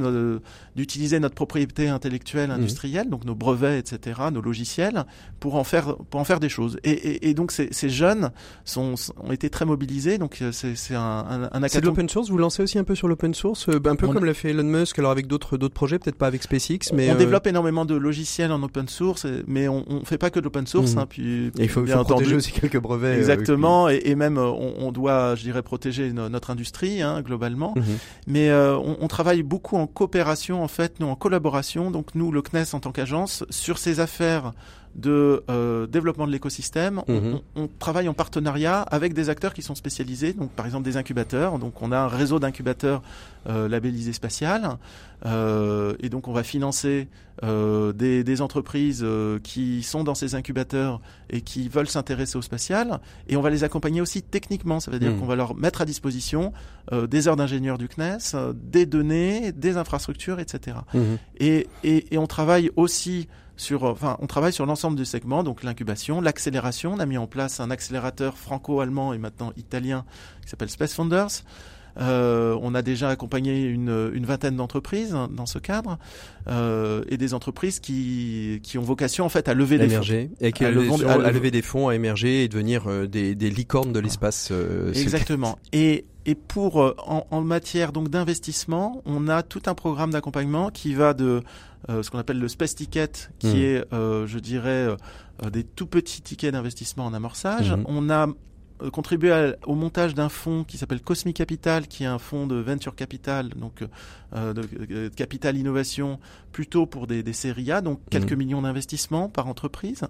d'utiliser notre propriété intellectuelle Mhm. industrielle, donc nos brevets, etc., nos logiciels, pour en faire, pour en faire des choses. Et, et, et donc ces, ces jeunes sont, ont été très mobilisés, donc euh, c'est un, un, un C'est de l'open source. Vous lancez aussi un peu sur l'open source, euh, un peu On- comme l'a fait Elon Musk, alors avec d'autres d'autres projets, peut-être pas avec SpaceX, mais on euh, développe énormément de logiciels en open source, mais on, on fait pas que de l'open source. Mhm. Hein, puis, il faut, bien faut protéger entendu, aussi quelques brevets. euh, Exactement, et, et même on, on doit, je dirais, protéger no- notre industrie hein, globalement. Mhm. Mais euh, on, on travaille beaucoup en coopération, en fait, nous en collaboration. Donc nous, le CNES en tant qu'agence, sur ces affaires de euh, développement de l'écosystème, on- Mhm. on, on travaille en partenariat avec des acteurs qui sont spécialisés. Donc par exemple des incubateurs. Donc on a un réseau d'incubateurs euh, labellisé spatial, Euh, et donc on va financer euh, des, des entreprises euh, qui sont dans ces incubateurs et qui veulent s'intéresser au spatial, et on va les accompagner aussi techniquement. Ça veut dire Mhm. qu'on va leur mettre à disposition euh, des heures d'ingénieurs du CNES, euh, des données, des infrastructures, etc. Mhm. Et, et, et on travaille aussi sur, enfin, on travaille sur l'ensemble du segment, donc l'incubation, l'accélération. On a mis en place un accélérateur franco-allemand et maintenant italien qui s'appelle Space Founders. Euh, on a déjà accompagné une, une vingtaine d'entreprises hein, dans ce cadre euh, et des entreprises qui, qui ont vocation en fait à lever des fonds. et qui À le à le- lever des fonds, à émerger et devenir euh, des, des licornes de l'espace. euh. Exactement. Et, et pour euh, en, en matière donc d'investissement, on a tout un programme d'accompagnement qui va de euh, ce qu'on appelle le space ticket, qui Mhm. est, euh, je dirais, euh, des tout petits tickets d'investissement en amorçage. Mhm. On a contribué à- au montage d'un fonds qui s'appelle Cosmic Capital, qui est un fonds de venture capital, donc euh, de, de capital innovation, plutôt pour des, des séries A, donc quelques Mhm. millions d'investissements par entreprise.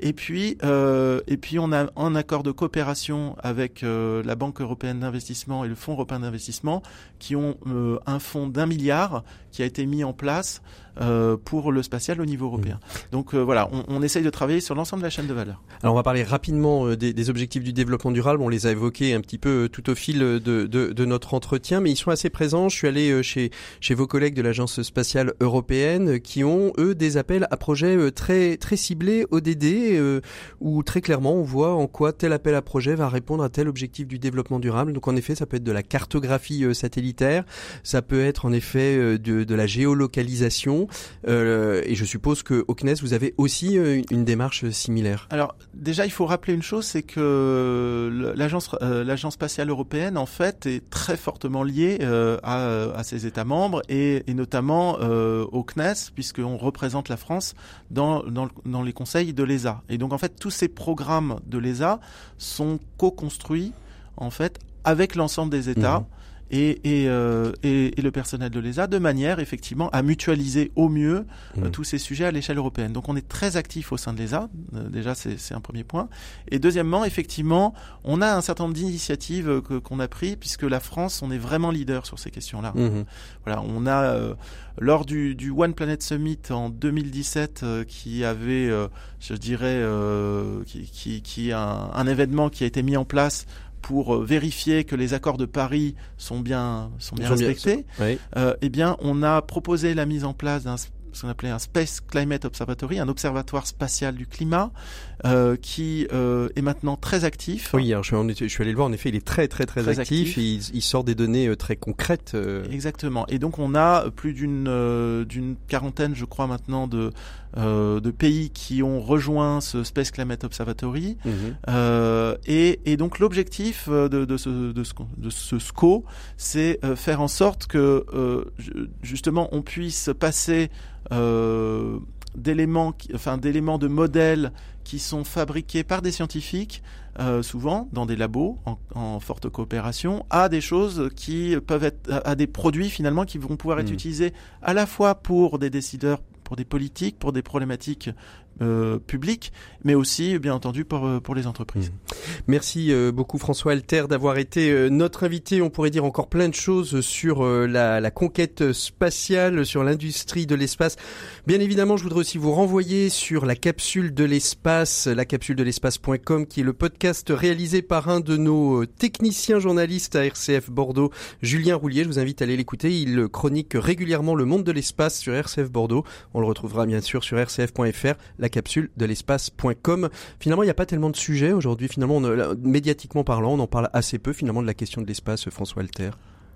Et puis, euh, et puis on a un accord de coopération avec euh, la Banque européenne d'investissement et le Fonds européen d'investissement qui ont euh, un fonds d'un milliard qui a été mis en place euh, pour le spatial au niveau européen. Donc euh, voilà, on, on essaye de travailler sur l'ensemble de la chaîne de valeur. Alors on va parler rapidement euh, des, des objectifs du développement durable. On les a évoqués un petit peu euh, tout au fil de, de, de notre entretien, mais ils sont assez présents. Je suis allé chez chez vos collègues de l'agence spatiale européenne qui ont eux des appels à projets très très ciblés ODD où très clairement on voit en quoi tel appel à projet va répondre à tel objectif du développement durable. Donc en effet, ça peut être de la cartographie satellitaire, ça peut être en effet de, de la géolocalisation. Euh, et je suppose que au CNES vous avez aussi euh, une- démarche similaire. Alors déjà, il faut rappeler une chose, c'est que l'agence euh, l'agence spatiale européenne en fait est très fortement liée euh, à, à ses États membres et, et notamment au CNES puisqu'on représente la France dans, dans, le- dans les conseils de l'ESA. Et donc en fait, tous ces programmes de l'ESA sont co-construits en fait avec l'ensemble des États. Mhm. Et, et, euh, et, et, le personnel de l'ESA de manière effectivement à mutualiser au mieux euh, mmh. tous ces sujets à l'échelle européenne. Donc on est très actif au sein de l'ESA, euh, déjà c'est un premier point. Et deuxièmement, effectivement, on a un certain nombre d'initiatives qu'on a pris puisque la France, on est vraiment leader sur ces questions-là. Mmh. Voilà, on a lors du, du, One Planet Summit en 2017 qui avait, je dirais, qui, qui, qui un, un événement qui a été mis en place pour euh, vérifier que les accords de Paris sont bien sont bien respectés, euh, eh bien, on a proposé la mise en place d'un ce qu'on appelait un Space Climate Observatory, un observatoire spatial du climat, euh, qui euh, est maintenant très actif. Oui, alors je, suis, je suis allé le voir, en effet, il est très très très, actif, Et il, il, sort des données euh, très concrètes. Exactement. Et donc on a plus d'une d'une quarantaine, je crois maintenant, de de pays qui ont rejoint ce Space Climate Observatory. Mhm. Et, et, donc l'objectif de, de, ce, de, ce, de ce SCO, c'est faire en sorte que justement on puisse passer d'éléments, enfin d'éléments de modèles qui sont fabriqués par des scientifiques, euh, souvent dans des labos en, en, forte coopération, à des choses qui peuvent être, à, des produits finalement qui vont pouvoir être mmh. utilisés à la fois pour des décideurs pour des politiques, pour des problématiques euh, public, mais aussi bien entendu pour, euh, pour les entreprises. Mmh. Merci euh, beaucoup François Alter d'avoir été euh, notre invité. On pourrait dire encore plein de choses sur la, la, conquête spatiale, sur l'industrie de l'espace. Bien évidemment, je voudrais aussi vous renvoyer sur la capsule de l'espace, la capsule de l'espace.com, qui est le podcast réalisé par un de nos techniciens journalistes à RCF Bordeaux, Julien Roulier. Je vous invite à aller l'écouter. Il chronique régulièrement le monde de l'espace sur RCF Bordeaux. On le retrouvera bien sûr sur rcf.fr. La capsule de l'espace.com. Finalement, il n'y a pas tellement de sujets aujourd'hui. Finalement, on, médiatiquement parlant, on en parle assez peu finalement de la question de l'espace, François Alter.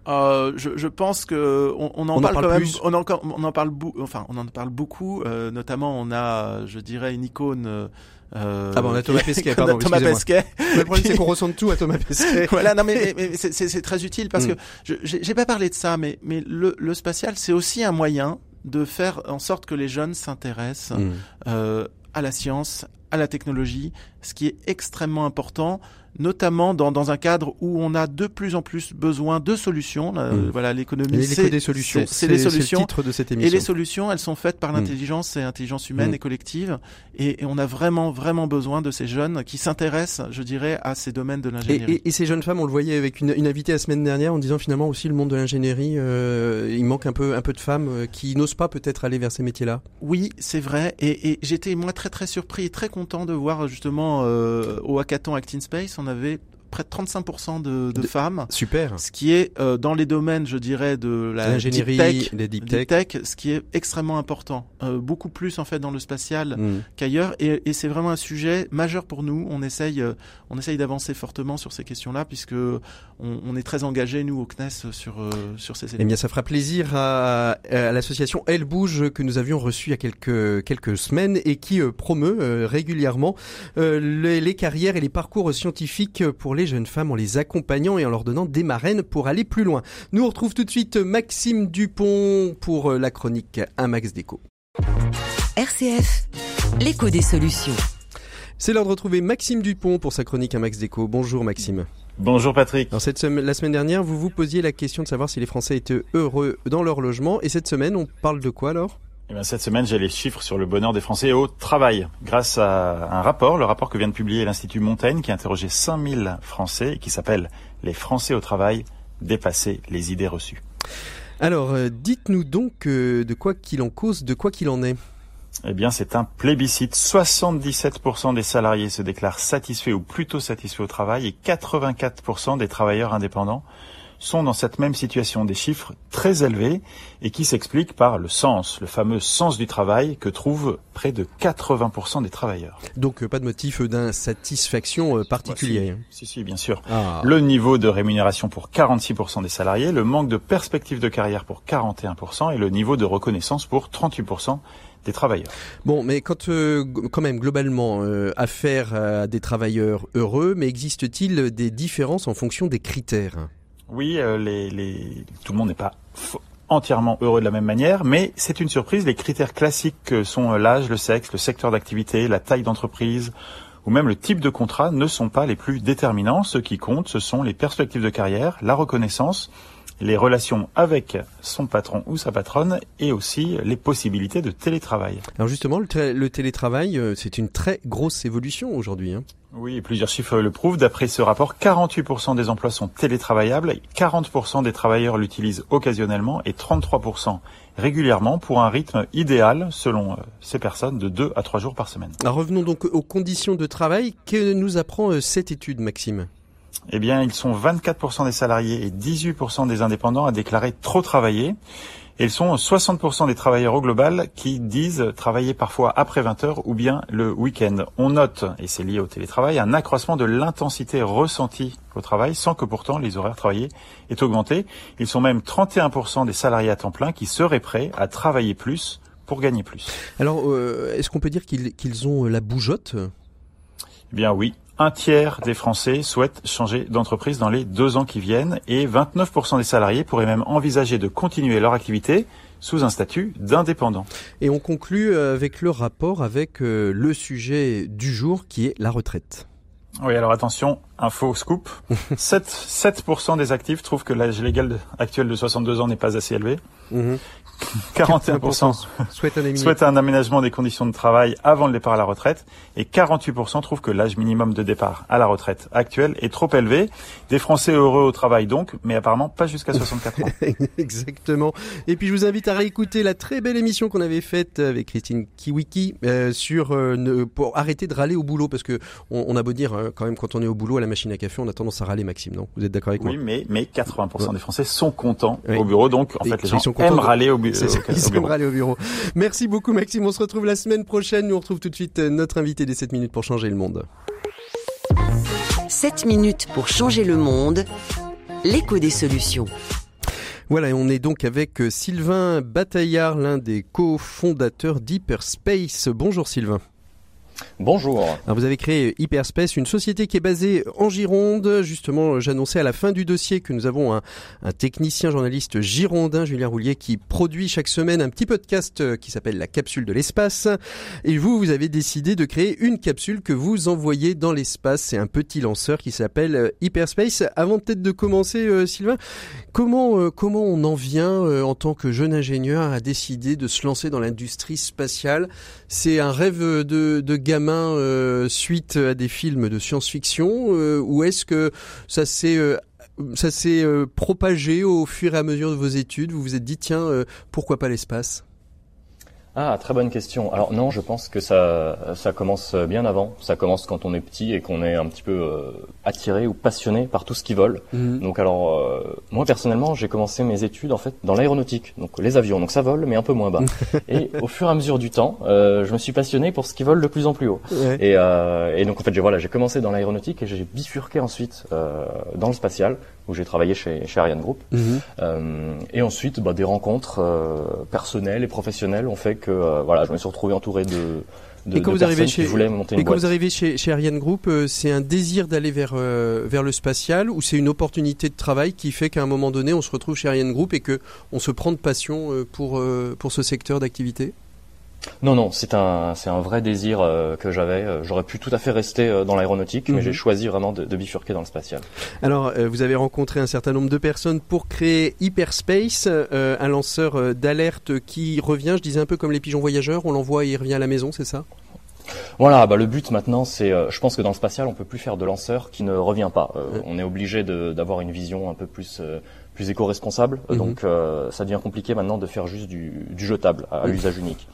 Euh, je, je, pense que on, on en parle, quand même. On en, on en parle, enfin, on en parle beaucoup. Euh, notamment, on a, je dirais, une icône. Euh, ah bon, on a Thomas Pesquet, pardon. Thomas Pesquet. le problème, c'est qu'on ressent tout à Thomas Pesquet. voilà, non, mais, mais, mais c'est très utile parce mm. que j'ai pas parlé de ça, mais, mais le, le spatial, c'est aussi un moyen de faire en sorte que les jeunes s'intéressent mmh. euh, à la science, à la technologie, ce qui est extrêmement important notamment dans, dans un cadre où on a de plus en plus besoin de solutions. Mmh. Voilà, l'économie, c'est des solutions. C'est les solutions. Le titre de cette émission. Et les solutions, elles sont faites par mmh. l'intelligence et l'intelligence humaine mmh. et collective. Et, et, on a vraiment, vraiment besoin de ces jeunes qui s'intéressent, je dirais, à ces domaines de l'ingénierie. Et, et, ces jeunes femmes, on le voyait avec une, une invitée la semaine dernière en disant finalement aussi le monde de l'ingénierie, euh, il manque un peu, un peu de femmes euh, qui n'osent pas peut-être aller vers ces métiers-là. Oui, c'est vrai. Et, et j'étais moi très très surpris et très content de voir justement euh, au hackathon Act in Space, on avait près de 35% de, de, femmes. Super. Ce qui est euh, dans les domaines, je dirais, de la deep des deep tech, ce qui est extrêmement important. Euh, beaucoup plus en fait dans le spatial mm. qu'ailleurs, et, et c'est vraiment un sujet majeur pour nous. On essaye, euh, on essaye d'avancer fortement sur ces questions-là, puisque on, on, est très engagé nous au CNES sur euh, sur ces éléments. Eh bien, ça fera plaisir à, à l'association Elle Bouge que nous avions reçu il y a quelques quelques semaines et qui promeut régulièrement les, les carrières et les parcours scientifiques pour les jeunes femmes en les accompagnant et en leur donnant des marraines pour aller plus loin. Nous on retrouve tout de suite Maxime Dupont pour euh, la chronique Un Max Déco. RCF, l'écho des solutions. C'est l'heure de retrouver Maxime Dupont pour sa chronique Un Max Déco. Bonjour Maxime. Bonjour Patrick. Dans cette semaine, la semaine dernière, vous vous posiez la question de savoir si les Français étaient heureux dans leur logement. Et cette semaine, on parle de quoi alors? Eh bien, cette semaine, j'ai les chiffres sur le bonheur des Français au travail. Grâce à un rapport, le rapport que vient de publier l'Institut Montaigne, qui a interrogé 5000 Français et qui s'appelle Les Français au travail, dépasser les idées reçues. Alors, euh, dites-nous donc euh, de quoi qu'il en cause, de quoi qu'il en est. Eh bien, c'est un plébiscite. 77% des salariés se déclarent satisfaits ou plutôt satisfaits au travail et 84% des travailleurs indépendants sont dans cette même situation, des chiffres très élevés et qui s'expliquent par le sens, le fameux sens du travail que trouvent près de 80% des travailleurs. Donc euh, pas de motif d'insatisfaction euh, particulier. si, si, bien sûr. Ah. Le niveau de rémunération pour 46% des salariés, le manque de perspective de carrière pour 41% et le niveau de reconnaissance pour 38% des travailleurs. Bon, mais quand, euh, quand même, globalement, affaire à des travailleurs heureux, mais existe-t-il des différences en fonction des critères? Oui, euh, les, les, tout le monde n'est pas entièrement heureux de la même manière, mais c'est une surprise. Les critères classiques que sont euh, l'âge, le sexe, le secteur d'activité, la taille d'entreprise ou même le type de contrat ne sont pas les plus déterminants. Ce qui compte, ce sont les perspectives de carrière, la reconnaissance les relations avec son patron ou sa patronne et aussi les possibilités de télétravail. Alors justement, le, télétravail, euh, c'est une très grosse évolution aujourd'hui. Hein. Oui, plusieurs chiffres le prouvent. D'après ce rapport, 48% des emplois sont télétravaillables, 40% des travailleurs l'utilisent occasionnellement et 33% régulièrement pour un rythme idéal, selon euh, ces personnes, de 2 à 3 jours par semaine. Alors revenons donc aux conditions de travail. Que nous apprend euh, cette étude, Maxime? Eh bien, ils sont 24% des salariés et 18% des indépendants à déclarer trop travailler. Et ils sont 60% des travailleurs au global qui disent travailler parfois après 20 heures ou bien le week-end. On note, et c'est lié au télétravail, un accroissement de l'intensité ressentie au travail sans que pourtant les horaires travaillés aient augmenté. Ils sont même 31% des salariés à temps plein qui seraient prêts à travailler plus pour gagner plus. Alors, euh, est-ce qu'on peut dire qu'ils ont la bougeotte? Eh bien oui, un tiers des Français souhaitent changer d'entreprise dans les deux ans qui viennent et 29% des salariés pourraient même envisager de continuer leur activité sous un statut d'indépendant. Et on conclut euh, avec le rapport avec euh, le sujet du jour qui est la retraite. Oui, alors attention, info scoop. 7, 7% des actifs trouvent que l'âge légal actuel de 62 ans n'est pas assez élevé. Mhm. 41% souhaitent un, aménagement. Des conditions de travail avant le départ à la retraite. Et 48% trouvent que l'âge minimum de départ à la retraite actuel est trop élevé. Des Français heureux au travail donc, mais apparemment pas jusqu'à 64 ans. Exactement. Et puis je vous invite à réécouter la très belle émission qu'on avait faite avec Christine Kiwiki euh, sur euh, pour arrêter de râler au boulot parce que on, a beau dire euh, quand même quand on est au boulot à la machine à café, on a tendance à râler Maxime, non? Vous êtes d'accord avec moi? Oui, mais mais 80% des Français sont contents au bureau donc en fait les gens aiment râler au, bureau. aller au bureau. Merci beaucoup Maxime. On se retrouve la semaine prochaine. Nous on retrouve tout de suite euh, notre invité des 7 minutes pour changer le monde. 7 minutes pour changer le monde. L'écho des solutions. Voilà, on est donc avec euh, Sylvain Bataillard, l'un des cofondateurs d'Hyperspace. Bonjour Sylvain. Bonjour. vous avez créé Hyperspace, une société qui est basée en Gironde. Justement, j'annonçais à la fin du dossier que nous avons un, technicien journaliste girondin, Julien Roulier, qui produit chaque semaine un petit podcast euh, qui s'appelle La capsule de l'espace. Et vous, vous avez décidé de créer une capsule que vous envoyez dans l'espace. C'est un petit lanceur qui s'appelle euh, Hyperspace. Avant peut-être de commencer, euh, Sylvain, comment, comment on en vient en tant que jeune ingénieur à décider de se lancer dans l'industrie spatiale? C'est un rêve de, de euh, suite à des films de science-fiction euh, ou est-ce que ça s'est euh, ça s'est propagé au fur et à mesure de vos études? Vous vous êtes dit tiens pourquoi pas l'espace? Ah, très bonne question. Alors non, je pense que ça, ça commence bien avant. Ça commence quand on est petit et qu'on est un petit peu euh, attiré ou passionné par tout ce qui vole. Mhm. Donc alors, euh, moi personnellement, j'ai commencé mes études en fait dans l'aéronautique, donc les avions. Donc ça vole, mais un peu moins bas. et au fur et à mesure du temps, euh, je me suis passionné pour ce qui vole de plus en plus haut. Et, et, donc en fait, j'ai voilà, j'ai commencé dans l'aéronautique et j'ai bifurqué ensuite dans le spatial où j'ai travaillé chez, chez Ariane Group. Mhm. Euh, et ensuite, bah, des rencontres euh, personnelles et professionnelles ont fait que euh, voilà, je me suis retrouvé entouré de, de, et quand vous arrivez chez, monter une Et quand vous arrivez chez, chez Ariane Group, c'est un désir d'aller vers, vers le spatial ou c'est une opportunité de travail qui fait qu'à un moment donné, on se retrouve chez Ariane Group et que on se prend de passion pour, pour ce secteur d'activité? Non, non, c'est un, c'est un vrai désir euh, que j'avais. Euh, j'aurais pu tout à fait rester euh, dans l'aéronautique, mais mhm. j'ai choisi vraiment de, bifurquer dans le spatial. Alors, vous avez rencontré un certain nombre de personnes pour créer Hyperspace, un lanceur d'alerte qui revient, je disais un peu comme les pigeons voyageurs, on l'envoie et il revient à la maison, c'est ça? Voilà, bah le but maintenant, c'est, je pense que dans le spatial, on peut plus faire de lanceur qui ne revient pas. On est obligé d'avoir une vision un peu plus plus éco-responsable, mhm. donc ça devient compliqué maintenant de faire juste du, du jetable à, l'usage unique.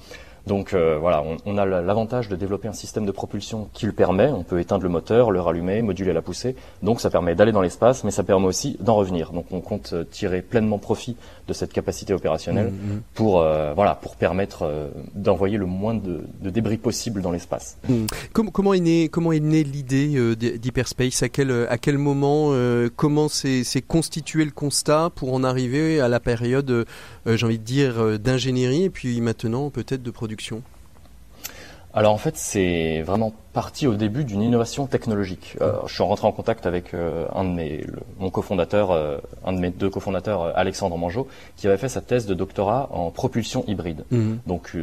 Donc euh, voilà, on, a l'avantage de développer un système de propulsion qui le permet. On peut éteindre le moteur, le rallumer, moduler la poussée. Donc ça permet d'aller dans l'espace, mais ça permet aussi d'en revenir. Donc on compte euh, tirer pleinement profit de cette capacité opérationnelle mmh, mmh. pour euh, voilà pour permettre d'envoyer le moins de, débris possible dans l'espace. Mmh. Comment, est né comment est née l'idée d'Hyperspace? À quel à quel moment Comment s'est constitué le constat pour en arriver à la période, j'ai envie de dire, d'ingénierie et puis maintenant peut-être de production alors en fait, c'est vraiment parti au début d'une innovation technologique. Euh, je suis rentré en contact avec euh, un de mes, mon cofondateur, euh, un de mes deux cofondateurs, Alexandre Mangeot, qui avait fait sa thèse de doctorat en propulsion hybride. Mhm. Donc,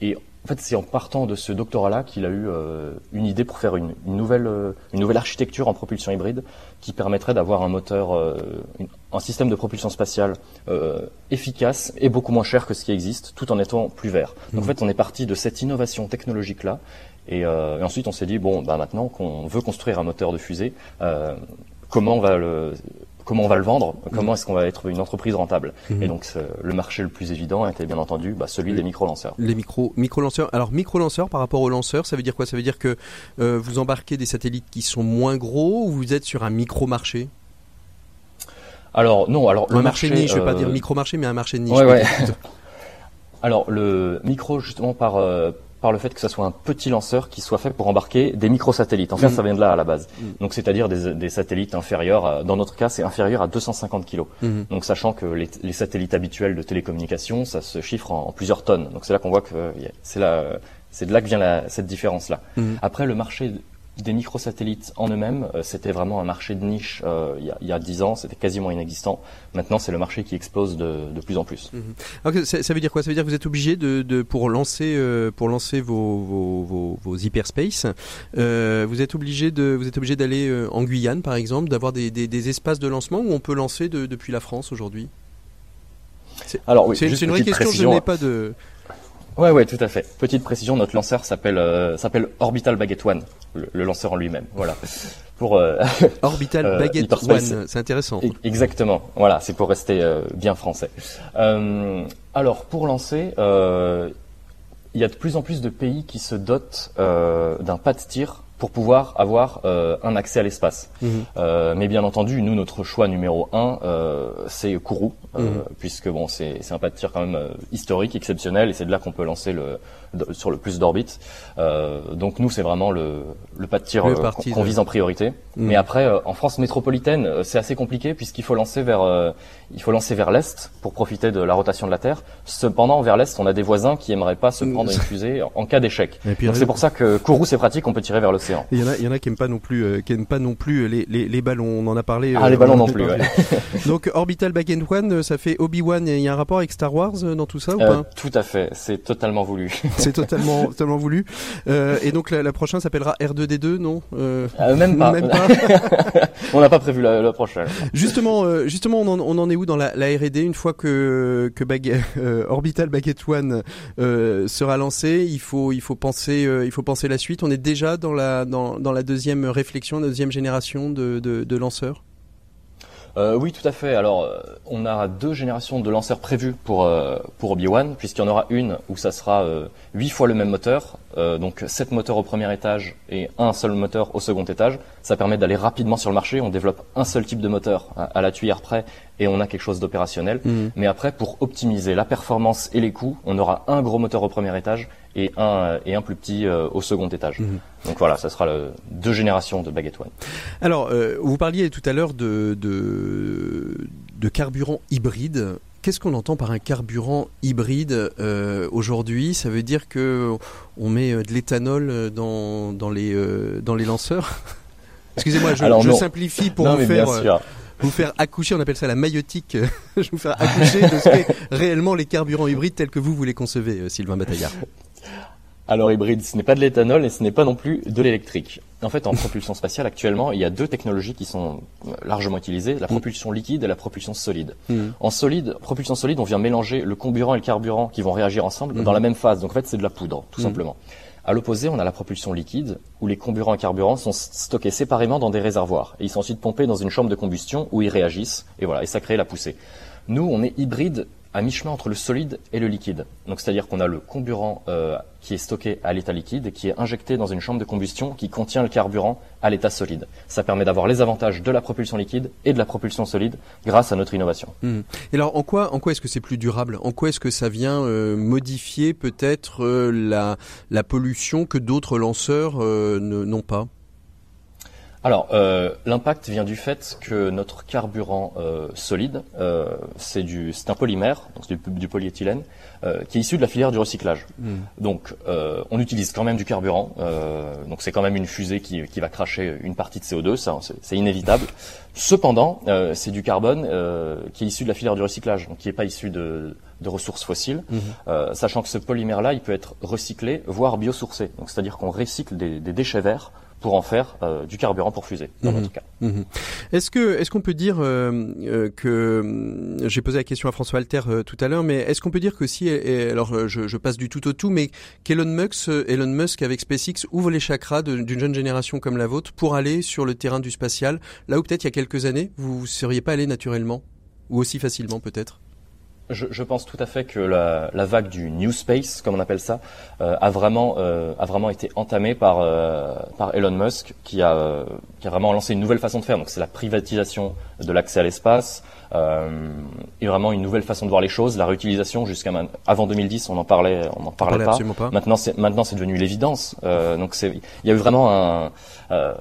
et en fait, c'est en partant de ce doctorat-là qu'il a eu euh, une idée pour faire une, nouvelle, euh, une nouvelle architecture en propulsion hybride qui permettrait d'avoir un moteur, euh, un système de propulsion spatiale efficace et beaucoup moins cher que ce qui existe, tout en étant plus vert. Donc, en mmh. fait, on est parti de cette innovation technologique-là. Et, et, ensuite, on s'est dit bon, bah maintenant qu'on veut construire un moteur de fusée, comment on va le comment on va le vendre, comment est-ce qu'on va être une entreprise rentable. Mhm. Et donc le marché le plus évident était bien entendu bah, celui des micro-lanceurs. Les micro, micro-lanceurs. Alors micro-lanceurs par rapport aux lanceurs, ça veut dire quoi? Ça veut dire que euh, vous embarquez des satellites qui sont moins gros ou vous êtes sur un micro-marché? Alors non, alors le marché, niche, je ne vais pas dire euh, micro-marché, mais un marché niche. alors le micro justement par euh, par le fait que ce soit un petit lanceur qui soit fait pour embarquer des microsatellites. En fait, mm. ça vient de là à la base. Mm. Donc, c'est-à-dire des, satellites inférieurs, dans notre cas, c'est inférieur à 250 kilos. Mm-hmm. Donc, sachant que les, satellites habituels de télécommunication, ça se chiffre en, plusieurs tonnes. Donc, c'est là qu'on voit que c'est là, c'est de là que vient cette différence-là. Mm-hmm. Après, le marché des microsatellites en eux-mêmes, euh, c'était vraiment un marché de niche euh, il, y a, dix ans, c'était quasiment inexistant. Maintenant, c'est le marché qui explose de, de plus en plus. Mhm. ça, veut dire quoi? Ça veut dire que vous êtes obligé de, de, pour lancer euh, pour lancer vos, vos, vos, vos hyperspace, euh, vous êtes obligé de vous êtes obligé d'aller en Guyane, par exemple, d'avoir des, des, des, espaces de lancement où on peut lancer depuis la France aujourd'hui? Alors oui, c'est une vraie question. Je n'ai pas de Ouais, ouais, tout à fait. Petite précision, notre lanceur s'appelle euh, s'appelle Orbital Baguette One, le, lanceur en lui-même. Voilà. Pour euh, Orbital euh, Baguette One, c'est intéressant. E-, exactement. Voilà, c'est pour rester bien français. alors, pour lancer, il y a de plus en plus de pays qui se dotent d'un pas de tir pour pouvoir avoir euh, un accès à l'espace. Mhm. Euh, mais bien entendu, nous, notre choix numéro un, euh, c'est Kourou, mhm. puisque bon, c'est un pas de tir quand même historique, exceptionnel, et c'est de là qu'on peut lancer le sur le plus d'orbites. donc nous, c'est vraiment le, le pas de tir qu'on vise en priorité. Mhm. Mais après, en France métropolitaine, c'est assez compliqué puisqu'il faut lancer vers il faut lancer vers l'est pour profiter de la rotation de la Terre. Cependant, vers l'est, on a des voisins qui aimeraient pas se prendre une fusée en cas d'échec. Donc c'est pour ça que Kourou, c'est pratique, on peut tirer vers l'océan. Il y en a, il y en a qui aiment pas non plus, euh, qui aiment pas non plus les, les, les, ballons. On en a parlé. Ah, les euh, ballons non plus. Ouais. Donc Orbital Back and One, euh, ça fait Obi Wan. Il y a un rapport avec Star Wars dans tout ça ou pas? Tout à fait. C'est totalement voulu. c'est totalement, totalement voulu. et donc la, prochaine s'appellera R2D2, non? Même pas. Même pas. on n'a pas prévu la, prochaine. Justement, justement, on en, on en, est où dans la, R&D une fois que que Orbital Baguette One sera lancé Il faut, penser, la suite. On est déjà dans la deuxième réflexion, la deuxième génération de lanceurs? Euh, oui, tout à fait. Alors, euh, on a deux générations de lanceurs prévus pour euh, pour Obi-Wan, puisqu'il y en aura une où ça sera huit fois le même moteur, donc sept moteurs au premier étage et un seul moteur au second étage. Ça permet d'aller rapidement sur le marché. On développe un seul type de moteur à, la tuyère près et on a quelque chose d'opérationnel. Mhm. Mais après, pour optimiser la performance et les coûts, on aura un gros moteur au premier étage et un et un plus petit au second étage. Mhm. Donc voilà, ça sera le, deux générations de Baguette One. Alors, vous parliez tout à l'heure de, de, de carburant hybride. Qu'est-ce qu'on entend par un carburant hybride euh, aujourd'hui? Ça veut dire que on met euh, de l'éthanol euh, dans, dans, les, dans les lanceurs? Excusez-moi, je, je simplifie pour vous, faire, vous faire accoucher, on appelle ça la maïotique, je vous faire accoucher de ce qu'est réellement les carburants hybrides tels que vous, vous les concevez, Sylvain Bataillard. Alors hybride, ce n'est pas de l'éthanol et ce n'est pas non plus de l'électrique. En fait, en propulsion spatiale, actuellement, il y a deux technologies qui sont largement utilisées, la mm. propulsion liquide et la propulsion solide. Mm. En solide, propulsion solide, on vient mélanger le comburant et le carburant qui vont réagir ensemble mm. dans la même phase. Donc en fait, c'est de la poudre, tout simplement. À l'opposé, on a la propulsion liquide, où les comburants et carburants sont stockés séparément dans des réservoirs. Et ils sont ensuite pompés dans une chambre de combustion où ils réagissent, et voilà, et ça crée la poussée. Nous, on est hybride à mi-chemin entre le solide et le liquide. Donc c'est-à-dire qu'on a le comburant euh, qui est stocké à l'état liquide qui est injecté dans une chambre de combustion qui contient le carburant à l'état solide. Ça permet d'avoir les avantages de la propulsion liquide et de la propulsion solide grâce à notre innovation. Mmh. Et alors en quoi, en quoi est-ce que c'est plus durable? En quoi est-ce que ça vient euh, modifier peut-être euh, la, la pollution que d'autres lanceurs n'ont pas? Alors, euh, l'impact vient du fait que notre carburant euh, solide, euh, c'est du, c'est un polymère, donc c'est du, du polyéthylène, euh, qui est issu de la filière du recyclage. Hmm. Donc, euh, on utilise quand même du carburant, euh, donc c'est quand même une fusée qui, qui va cracher une partie de CO2, ça, c'est, c'est inévitable. Cependant, euh, c'est du carbone euh, qui est issu de la filière du recyclage, donc qui n'est pas issu de, de ressources fossiles, euh, sachant que ce polymère-là, il peut être recyclé, voire biosourcé. Donc, c'est-à-dire qu'on recycle des, des déchets verts pour en faire euh, du carburant pour fusée, dans Mhm. notre cas. Mhm. Est-ce que est-ce qu'on peut dire euh, euh, que euh, j'ai posé la question à François Alter euh, tout à l'heure, mais est-ce qu'on peut dire que si et alors je, je passe du tout au tout, mais qu'Elon Musk, Elon Musk avec SpaceX ouvre les chakras d'une jeune génération comme la vôtre pour aller sur le terrain du spatial, là où peut-être il y a quelques années vous ne seriez pas allé naturellement ou aussi facilement peut-être? Je, je pense tout à fait que la, la vague du New Space, comme on appelle ça, euh, a vraiment euh, a vraiment été entamée par euh, par Elon Musk, qui a qui a vraiment lancé une nouvelle façon de faire. Donc c'est la privatisation de l'accès à l'espace euh, et vraiment une nouvelle façon de voir les choses, la réutilisation jusqu'à avant 2010, on en parlait on en parlait parlait pas. pas. Maintenant c'est maintenant c'est devenu l'évidence. Euh, donc c'est il y a eu vraiment un euh,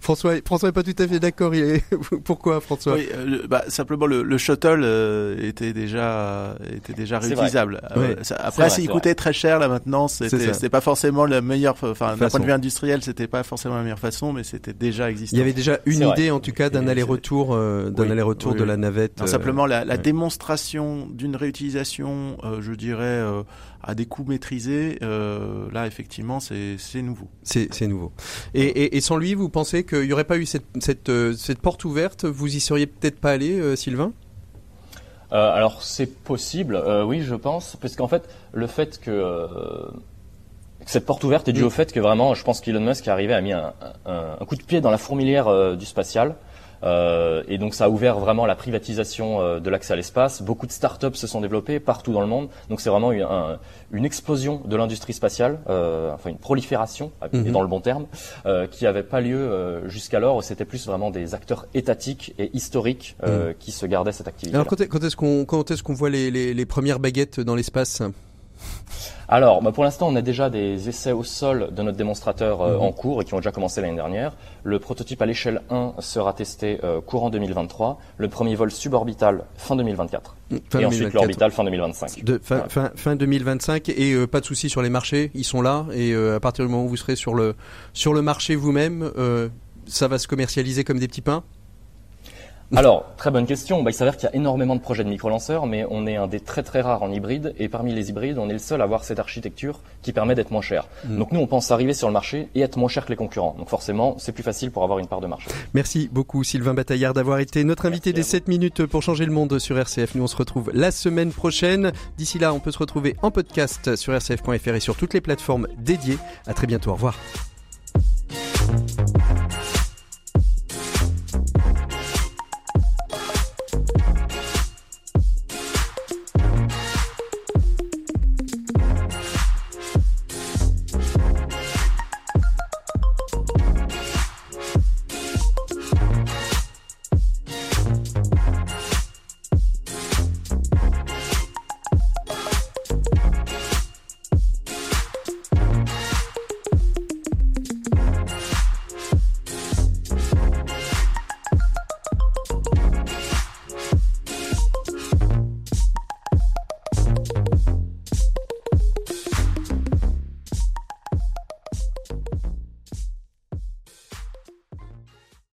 François François est pas tout à fait d'accord. est- Pourquoi François? Oui, euh, le- bah, simplement le, le shuttle euh, était déjà était déjà réutilisable. Euh, ça- après, s'il coûtait très cher là maintenant, C'est c'était pas forcément la meilleure. Enfin, d'un point de vue industriel, c'était pas forcément la meilleure façon, mais c'était déjà existant. Il y avait déjà une vrai. idée en tout cas d'un Et aller-retour euh, d'un Oui, aller-retour oui, de oui. la navette. Non, euh, simplement la, la ouais. démonstration d'une réutilisation, euh, je dirais, euh, à des coûts maîtrisés, euh, là effectivement c'est nouveau. C'est nouveau. Et, et, et sans lui, vous pensez qu'il n'y aurait pas eu cette, cette, euh, cette porte ouverte? Vous y seriez peut-être pas allé, euh, Sylvain? Euh, alors c'est possible, euh, oui je pense, parce qu'en fait le fait que, euh, cette porte ouverte est due au fait que vraiment, je pense qu'Elon Musk est arrivé a mis un, un- un coup de pied dans la fourmilière euh, du spatial. Euh, et donc ça a ouvert vraiment la privatisation euh, de l'accès à l'espace. Beaucoup de startups se sont développées partout dans le monde. Donc c'est vraiment une, un- une explosion de l'industrie spatiale, euh, enfin une prolifération, et Mhm. dans le bon terme, qui n'avait pas lieu jusqu'alors. C'était plus vraiment des acteurs étatiques et historiques euh, qui se gardaient cette activité. Alors quand est- quand est-ce qu'on quand est-ce qu'on voit les, les, les premières baguettes dans l'espace? Alors, bah, pour l'instant, on a déjà des essais au sol de notre démonstrateur euh, Mhm. en cours et qui ont déjà commencé l'année dernière. Le prototype à l'échelle 1 sera testé euh, courant 2023. Le premier vol suborbital fin 2024. Fin et ensuite 2024. l'orbital fin 2025. de fin, Voilà. fin, fin 2025 et euh, pas de souci sur les marchés, ils sont là et à partir du moment où vous serez sur le sur le marché vous-même, ça va se commercialiser comme des petits pains? Alors, très bonne question. Bah, il s'avère qu'il y a énormément de projets de micro-lanceurs, mais on est un des très très rares en hybride. Et parmi les hybrides, on est le seul à avoir cette architecture qui permet d'être moins cher. Mhm. Donc nous, on pense arriver sur le marché et être moins cher que les concurrents. Donc forcément, c'est plus facile pour avoir une part de marché. Merci beaucoup Sylvain Bataillard d'avoir été notre invité Merci des vous. 7 minutes pour changer le monde sur RCF. Nous on se retrouve la semaine prochaine. D'ici là, on peut se retrouver en podcast sur rcf.fr et sur toutes les plateformes dédiées. À très bientôt. Au revoir.